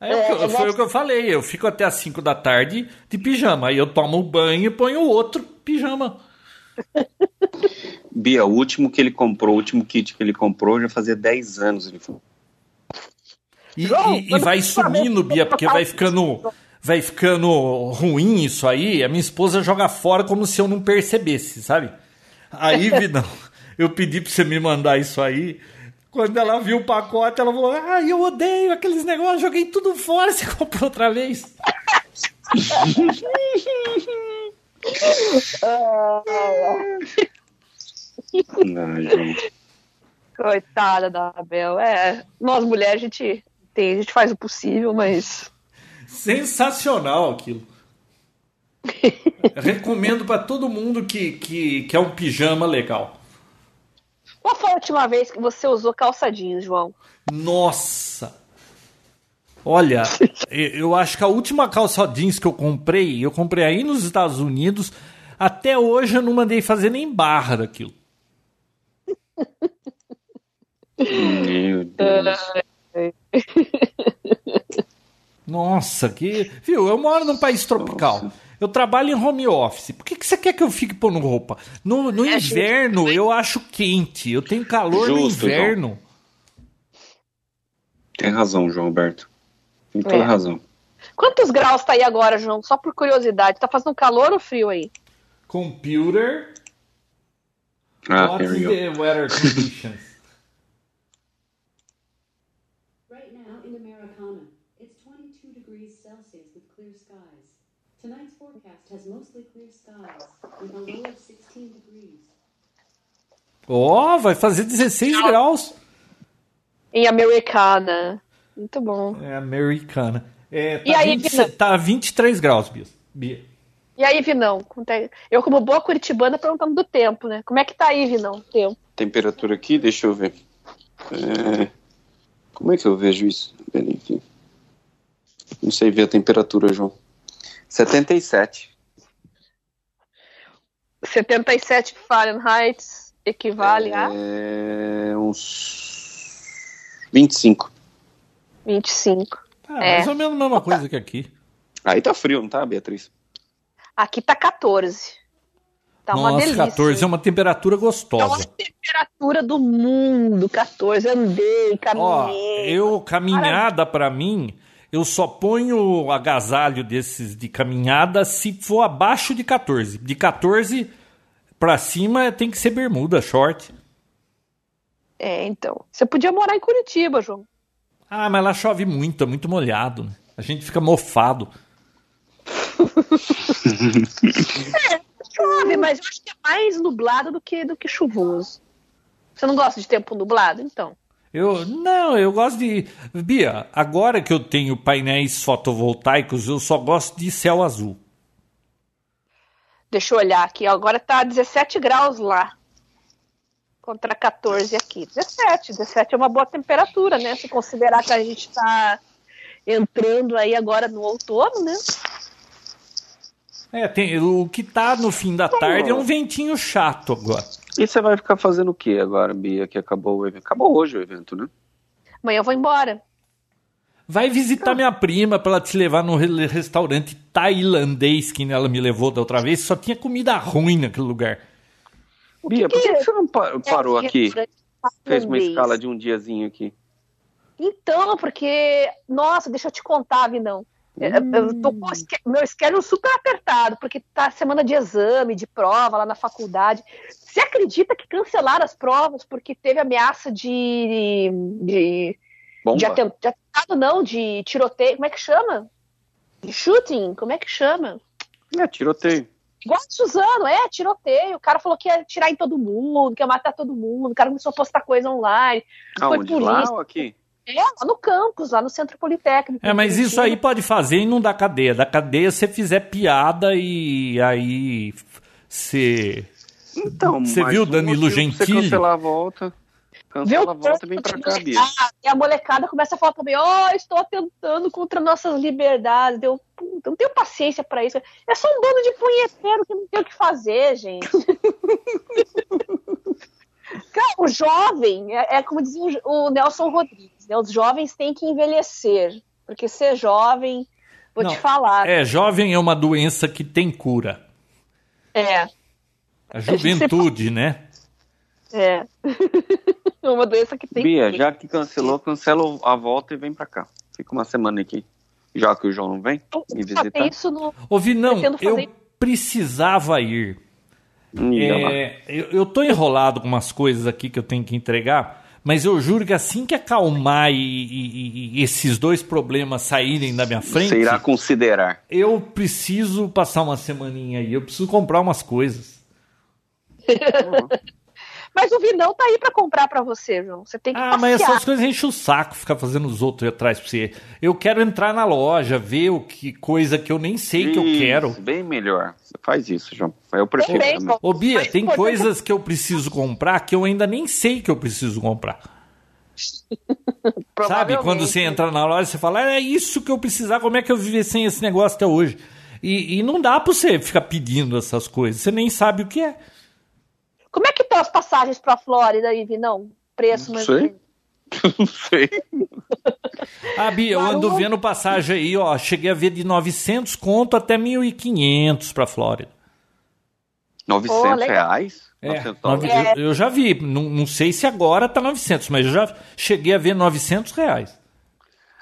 É que eu- É, foi o que eu falei, eu fico até as 5 da tarde de pijama, aí eu tomo um banho e ponho outro pijama. Bia, o último que ele comprou, o último kit que ele comprou, já fazia 10 anos. Ele falou. E, João, e- e vai sumindo, Bia, porque vai ficando, vai ficando ruim isso aí. A minha esposa joga fora como se eu não percebesse, sabe? Aí, Vidão, eu pedi pra você me mandar isso aí. Quando ela viu o pacote, ela falou: Ah, eu odeio aqueles negócios, joguei tudo fora, você comprou outra vez. Coitada da Abel. É, nós mulheres, a gente tem, a gente faz o possível, mas. Sensacional aquilo. Recomendo pra todo mundo que, que, que é um pijama legal. Qual foi a última vez que você usou calça jeans, João? Nossa! Olha, eu acho que a última calça jeans que eu comprei, eu comprei aí nos Estados Unidos. Até hoje eu não mandei fazer nem barra daquilo. Meu Deus. Nossa, que. Viu, eu moro num país tropical. Eu trabalho em home office. Por que, que você quer que eu fique pondo roupa? No, no É, inverno eu acho quente. Eu tenho calor no Justo, inverno. Tem razão, João Alberto. Tem toda É. razão. Quantos graus tá aí agora, João? Só por curiosidade. Tá fazendo calor ou frio aí? Computer. Ah, What's here we go. the weather conditions? Right now in Americana, it's 22 degrees Celsius with clear skies. Tonight's forecast has mostly clear skies with a low of 16 degrees. Ó, vai fazer 16 graus. Em Americana. Muito bom. É americana. É, tá, E aí, 20 Vina? tá 23 graus, Bia. Bia. E aí, Vinão? Eu, como boa curitibana, perguntando do tempo, né? Como é que tá aí, Vinão? Tempo. Temperatura aqui, deixa eu ver. É, Como é que eu vejo isso? Peraí aqui. Não sei ver a temperatura, João. 77. 77 Fahrenheit equivale a É, uns 25. 25. Ah, É. mais ou menos a mesma coisa que aqui. Aí tá frio, não tá, Beatriz? Aqui tá 14. Tá uma Nossa, delícia. 14 é uma temperatura É uma gostosa. temperatura do mundo, 14. Andei, Ó, caminhei. eu, caminhada pra mim, eu só ponho agasalho desses de caminhada se for abaixo de 14. De 14 pra cima tem que ser bermuda, short. É, então. Você podia morar em Curitiba, João. Ah, mas lá chove muito, é muito molhado. né? A gente fica mofado. Chove, mas eu acho que é mais nublado do que, do que chuvoso. Você não gosta de tempo nublado? Então. Eu não, eu gosto de Bia. Agora que eu tenho painéis fotovoltaicos, eu só gosto de céu azul. Deixa eu olhar aqui. Agora tá 17 graus lá. Contra 14 aqui. 17. 17 é uma boa temperatura, né? Se considerar que a gente tá entrando aí agora no outono, né? É, tem, o que tá no fim da tarde é um ventinho chato agora. E você vai ficar fazendo o que agora, Bia, que acabou o evento? Acabou hoje o evento, né? Amanhã eu vou embora. Vai visitar minha prima pra ela te levar no re- restaurante tailandês que ela me levou da outra vez. Só tinha comida ruim naquele lugar. Bia, por que, que você não pa- parou É, aqui? Fez uma escala de um diazinho aqui. Então, porque. Nossa, deixa eu te contar, Vinão. Eu- Eu tô com o esque- meu schedule super apertado, porque tá semana de exame, de prova lá na faculdade. Você acredita que cancelaram as provas porque teve ameaça de. de, Bomba? de, aten- de atentado, não, de tiroteio. Como é que chama? De shooting? Como é que chama? É, tiroteio. Igual a Suzano, é, tiroteio. O cara falou que ia atirar em todo mundo, que ia matar todo mundo. O cara começou a postar coisa online. Aonde? polícia. Lá ou aqui? É, lá no campus, lá no Centro Politécnico. É, mas isso aí pode fazer e não dá cadeia. Da cadeia você fizer piada e aí você. Então, Você viu o Danilo pra Você cancelar a volta. Cancela a volta e vem pra cá, Bia. E a molecada começa a falar também, ó, estou atentando contra nossas liberdades. Eu, puta, não tenho paciência pra isso. É só um bando de punheteiro que não tem o que fazer, gente. Cara, o jovem, é, é como dizia o, o Nelson Rodrigues, né? Os jovens têm que envelhecer. Porque ser jovem, vou Não, te falar. É, jovem é uma doença que tem cura. É, A juventude, né? é. É uma doença que tem Bia, já que cancelou, cancela a volta e vem pra cá. Fica uma semana aqui. Já que o João não vem me visitar. isso no, Ouvi, não, eu precisava ir. É, eu, eu tô enrolado com umas coisas aqui que eu tenho que entregar, mas eu juro que assim que acalmar e, e- e esses dois problemas saírem da minha frente, Você irá considerar. eu preciso passar uma semaninha aí. Eu preciso comprar umas coisas. Mas o Vinão tá aí pra comprar pra você, João. Você tem que Ah, mas passear. essas coisas enchem o saco ficar fazendo os outros ir atrás pra você. Eu quero entrar na loja, ver o que coisa que eu nem sei que eu Isso, quero. Bem melhor. Faz isso, João. Eu prefiro Também, também. Ô Bia, Mas tem coisas que eu preciso comprar que eu ainda nem sei que eu preciso comprar. Sabe? Quando você entra na loja, você fala, é isso que eu precisava, como é que eu vivi sem esse negócio até hoje? E, e não dá pra você ficar pedindo essas coisas, você nem sabe o que é. Como é que estão as passagens pra Flórida aí, Vinão? Preço Não sei. Não sei. Ah, Bia, eu ando vendo passagem aí, ó, cheguei a ver de 900 conto até 1.500 pra Flórida. 900 Pô, legal. reais? É, 900 nove- dólares. eu, eu já vi, não, não sei se agora tá 900, mas eu já cheguei a ver 900 reais.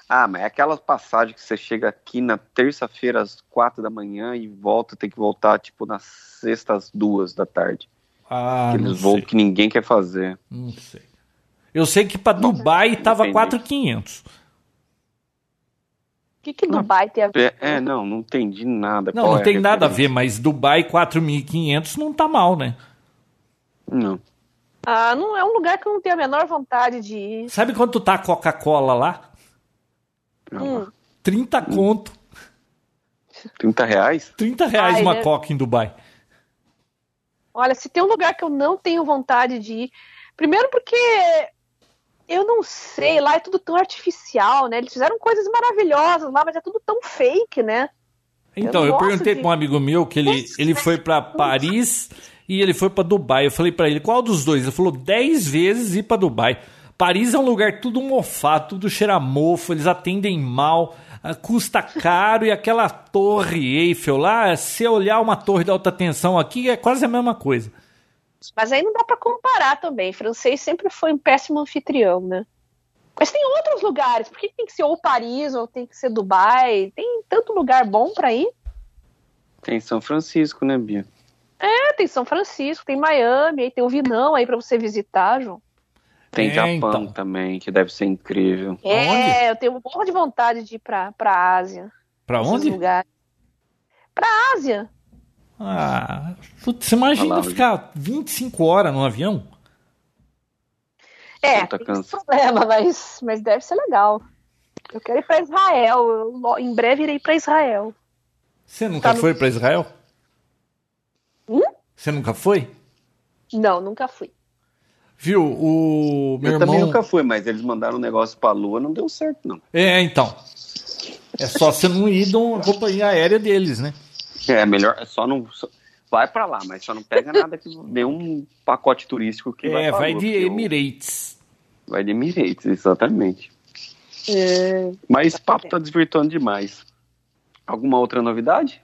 Ah, mas é aquela passagem que você chega aqui na terça-feira às quatro da manhã e volta, tem que voltar, tipo, na sexta às duas da tarde. Ah, não Aqueles voos sei. que ninguém quer fazer. Não sei. Eu sei que pra Dubai tava entendi. 4,500. O que, que Dubai tem a ver? É, é, não, não entendi nada. Não, Qual não é tem nada a ver, mas Dubai 4.500 não tá mal, né? Não. Ah, não é um lugar que eu não tenho a menor vontade de ir. Sabe quanto tá a Coca-Cola lá? não. Hum. 30 conto. 30 reais? 30 reais Ai, uma né? Coca em Dubai. Olha, se tem um lugar que eu não tenho vontade de ir. Primeiro porque eu não sei, lá é tudo tão artificial, né? Eles fizeram coisas maravilhosas lá, mas é tudo tão fake, né? Então, Eu eu, perguntei de- pra um amigo meu que ele, ele foi pra Paris e ele foi pra Dubai. Eu falei pra ele, qual dos dois? Ele falou 10 vezes ir pra Dubai. Paris é um lugar tudo mofado, tudo cheira mofo, eles atendem mal, custa caro e aquela torre Eiffel lá, se olhar uma torre de alta tensão aqui, é quase a mesma coisa. Mas aí não dá pra comparar também. Francês sempre foi um péssimo anfitrião, né? Mas tem outros lugares. Por que tem que ser ou Paris ou tem que ser Dubai? Tem tanto lugar bom pra ir. Tem São Francisco, né, Bia? É, tem São Francisco, tem Miami, aí tem o Vinão aí pra você visitar, João. Tem É, Japão então. também, que deve ser incrível. É, eu tenho um monte de vontade de ir pra, pra Ásia. Pra onde? lugares. Pra Ásia. Ah, putz, você imagina lá, ficar 25 horas no avião? É, Puta tem problema, mas, mas deve ser legal. Eu quero ir pra Israel. Eu, em breve irei pra Israel. Você nunca Tá no- foi pra Israel? Hum? Você nunca foi? Não, nunca fui. Viu, o meu eu irmão... também nunca fui, mas eles mandaram um negócio pra Lua, não deu certo, não. É, então. É só você não ir de uma companhia aérea deles, né? É melhor, é só não. só- vai pra lá, mas só não pega nada que nenhum pacote turístico que vai É, vai de Emirates. Vai de Emirates, exatamente. É, Mas o papo tá desvirtuando demais. Alguma outra novidade?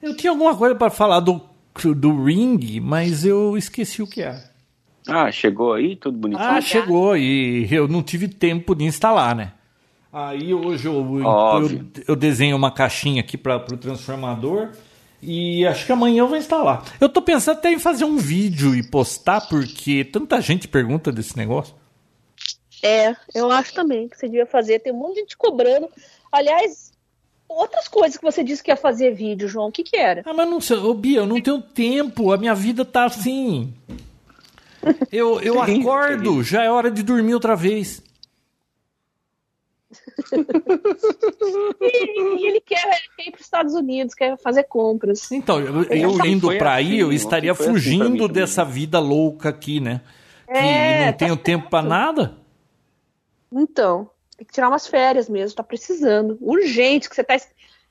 Eu tinha alguma coisa pra falar do, do Ring, mas eu esqueci o que era. Ah, chegou aí, tudo bonitinho. Ah, chegou e eu não tive tempo de instalar, né? Aí hoje eu, eu, eu desenho uma caixinha aqui para o transformador e acho que amanhã eu vou instalar. Eu tô pensando até em fazer um vídeo e postar porque tanta gente pergunta desse negócio. é, eu acho também que você devia fazer. Tem um monte de gente cobrando. Aliás, outras coisas que você disse que ia fazer vídeo, João. O que que era? Ah, mas não sei, ô Bia, eu não tenho tempo, a minha vida tá assim. Eu, eu Terrível, acordo, já é hora de dormir outra vez. E, ele quer, ele quer ir para os Estados Unidos, quer fazer compras. Então, eu, eu indo pra assim, aí, eu estaria assim fugindo também. dessa vida louca aqui, né? Que É, não tá tenho tempo pra nada. Então, tem que tirar umas férias mesmo, tá precisando. Urgente, que você tá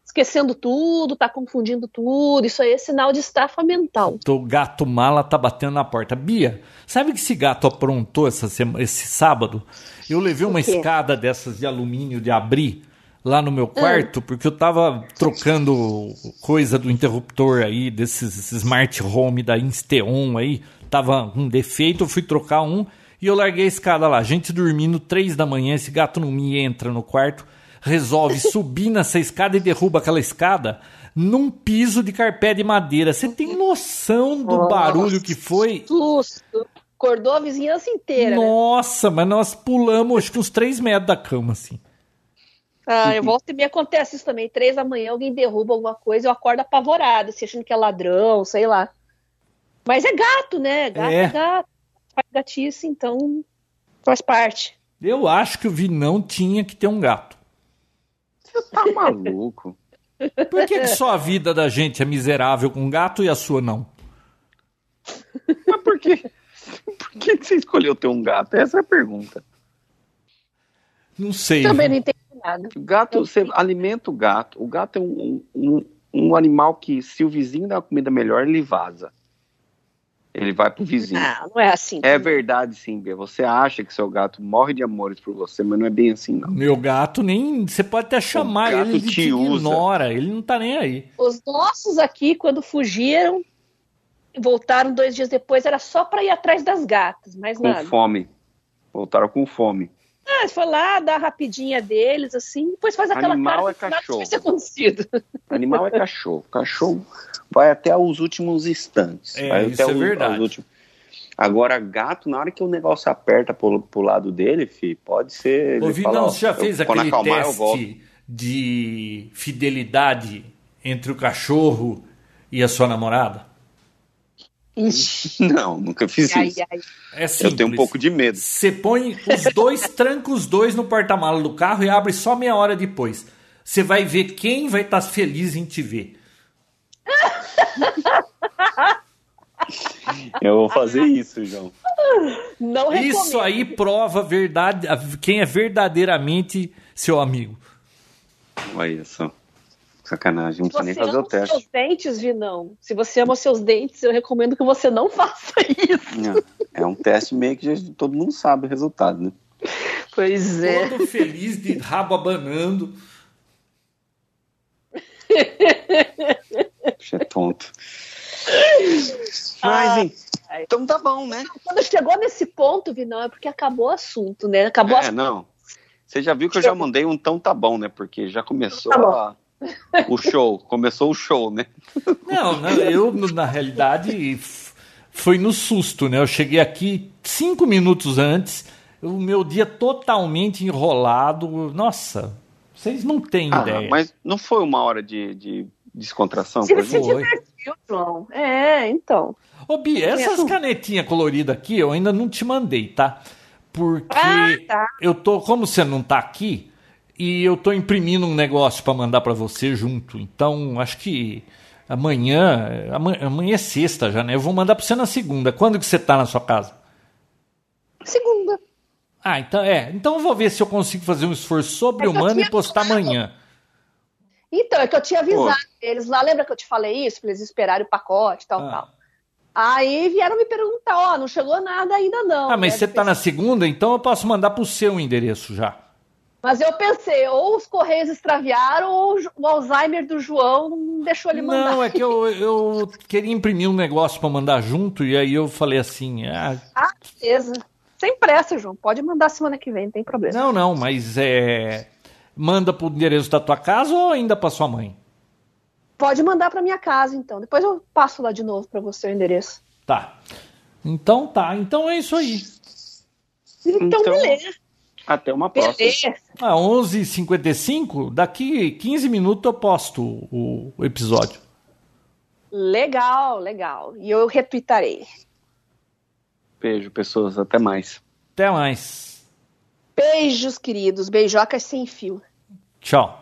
esquecendo tudo, tá confundindo tudo. Isso aí é sinal de estafa mental. O gato mala tá batendo na porta. Bia, sabe que esse gato aprontou essa sema- esse sábado? Eu levei uma escada dessas de alumínio de abrir lá no meu Hum. quarto, porque eu tava trocando coisa do interruptor aí, desses smart home da Insteon aí. Tava um defeito, eu fui trocar um e eu larguei a escada lá. Gente dormindo, três da manhã, esse gato não me entra no quarto, resolve subir nessa escada e derruba aquela escada num piso de carpé de madeira. Você tem noção do Nossa. barulho que foi? Susto. Acordou a vizinhança inteira, né? Nossa, mas nós pulamos acho que uns três metros da cama, assim. Ah, eu volto e me acontece isso também. Três da manhã alguém derruba alguma coisa, eu acordo apavorada, se achando que é ladrão, sei lá. Mas é gato, né? Gato É. é, gato. Faz gatice, então faz parte. Eu acho que o Vinão tinha que ter um gato. Você tá maluco? Por que, que só a vida da gente é miserável com gato e a sua não? Mas por quê? Por que que você escolheu ter um gato? Essa é a pergunta. Não sei. Também não entendo nada. O gato, você alimenta o gato. O gato é um, um, um animal que, se o vizinho dá uma comida melhor, ele vaza. Ele vai pro vizinho. Ah, não é assim. É verdade, sim, Bia. Você acha que seu gato morre de amores por você, mas não é bem assim, não. Meu gato nem. Você pode até chamar ele, ele te te usa. ignora. Ele não tá nem aí. Os nossos aqui, quando fugiram, voltaram dois dias depois, era só para ir atrás das gatas, mais Com nada. fome. Voltaram com fome. Ah, foi lá, dá a rapidinha deles, assim, depois faz aquela Animal cara é que nada cachorro. tivesse acontecido. Animal é cachorro. Cachorro vai até os últimos instantes. É, vai isso até é os- verdade. os últimos- Agora, gato, na hora que o negócio aperta pro, pro lado dele, fi, pode ser. Ô, Vinão, você já eu- fez quando aquele acalmar, eu teste de fidelidade entre o cachorro e a sua namorada? Não, nunca fiz ai, isso. ai. É simples. Eu tenho um pouco de medo. Você põe os dois, tranca os dois no porta-mala do carro e abre só meia hora depois. Você vai ver quem vai estar feliz em te ver. Eu vou fazer isso, João. Não recomendo. Isso aí prova verdade, quem é verdadeiramente seu amigo. Olha só. Sacanagem, não Se precisa nem você fazer ama o os seus teste. dentes, Vinão, se você ama os seus dentes, eu recomendo que você não faça isso. É um teste meio que já- todo mundo sabe o resultado, né? Pois é. Todo feliz de rabo abanando. Puxa, é tonto. Mas, hein, ai. então tá bom, né? Quando chegou nesse ponto, Vinão, é porque acabou o assunto, né? Acabou É, as- não. Você já viu que eu já mandei um então tá bom, né? Porque já começou Tá bom. a- o show. Começou o show, né? Não, eu, na realidade, foi no susto, né? Eu cheguei aqui cinco minutos antes, o meu dia totalmente enrolado. Nossa, vocês não têm Ah, ideia. mas não foi uma hora de, de descontração Se você divertiu, João. É, então. Ô, Bi, essas canetinhas coloridas aqui eu ainda não te mandei, tá? Porque Ah, tá. eu tô, como você não tá aqui, e eu tô imprimindo um negócio pra mandar pra você junto. Então, acho que amanhã, amanhã, é sexta já, né? Eu vou mandar pra você na segunda. Quando que você tá na sua casa? Segunda. Ah, então é. Então eu vou ver se eu consigo fazer um esforço sobre-humano É e postar falado. amanhã. Então, é que eu tinha avisado Pô. eles lá. Lembra que eu te falei isso? Pra eles esperarem o pacote e tal, Ah. tal. Aí vieram me perguntar, ó, não chegou nada ainda não. Ah, mas né? você tá na segunda, então eu posso mandar pro seu endereço já. Mas eu pensei, ou os Correios extraviaram, ou o Alzheimer do João não deixou ele mandar. Não, é que eu, eu queria imprimir um negócio pra mandar junto e aí eu falei assim, ah, Ah, beleza. Sem pressa, João. Pode mandar semana que vem, não tem problema. não, não, mas é manda pro endereço da tua casa ou ainda pra sua mãe? Pode mandar pra minha casa, então. Depois eu passo lá de novo pra você o endereço. Tá. Então tá, então é isso aí. Então, Então, beleza. Até uma próxima. Beleza. Ah, 11h55, daqui 15 minutos eu posto o, o episódio. Legal, legal. E eu retweetarei. Beijo, pessoas. Até mais. Até mais. Beijos, queridos. Beijocas sem fio. Tchau.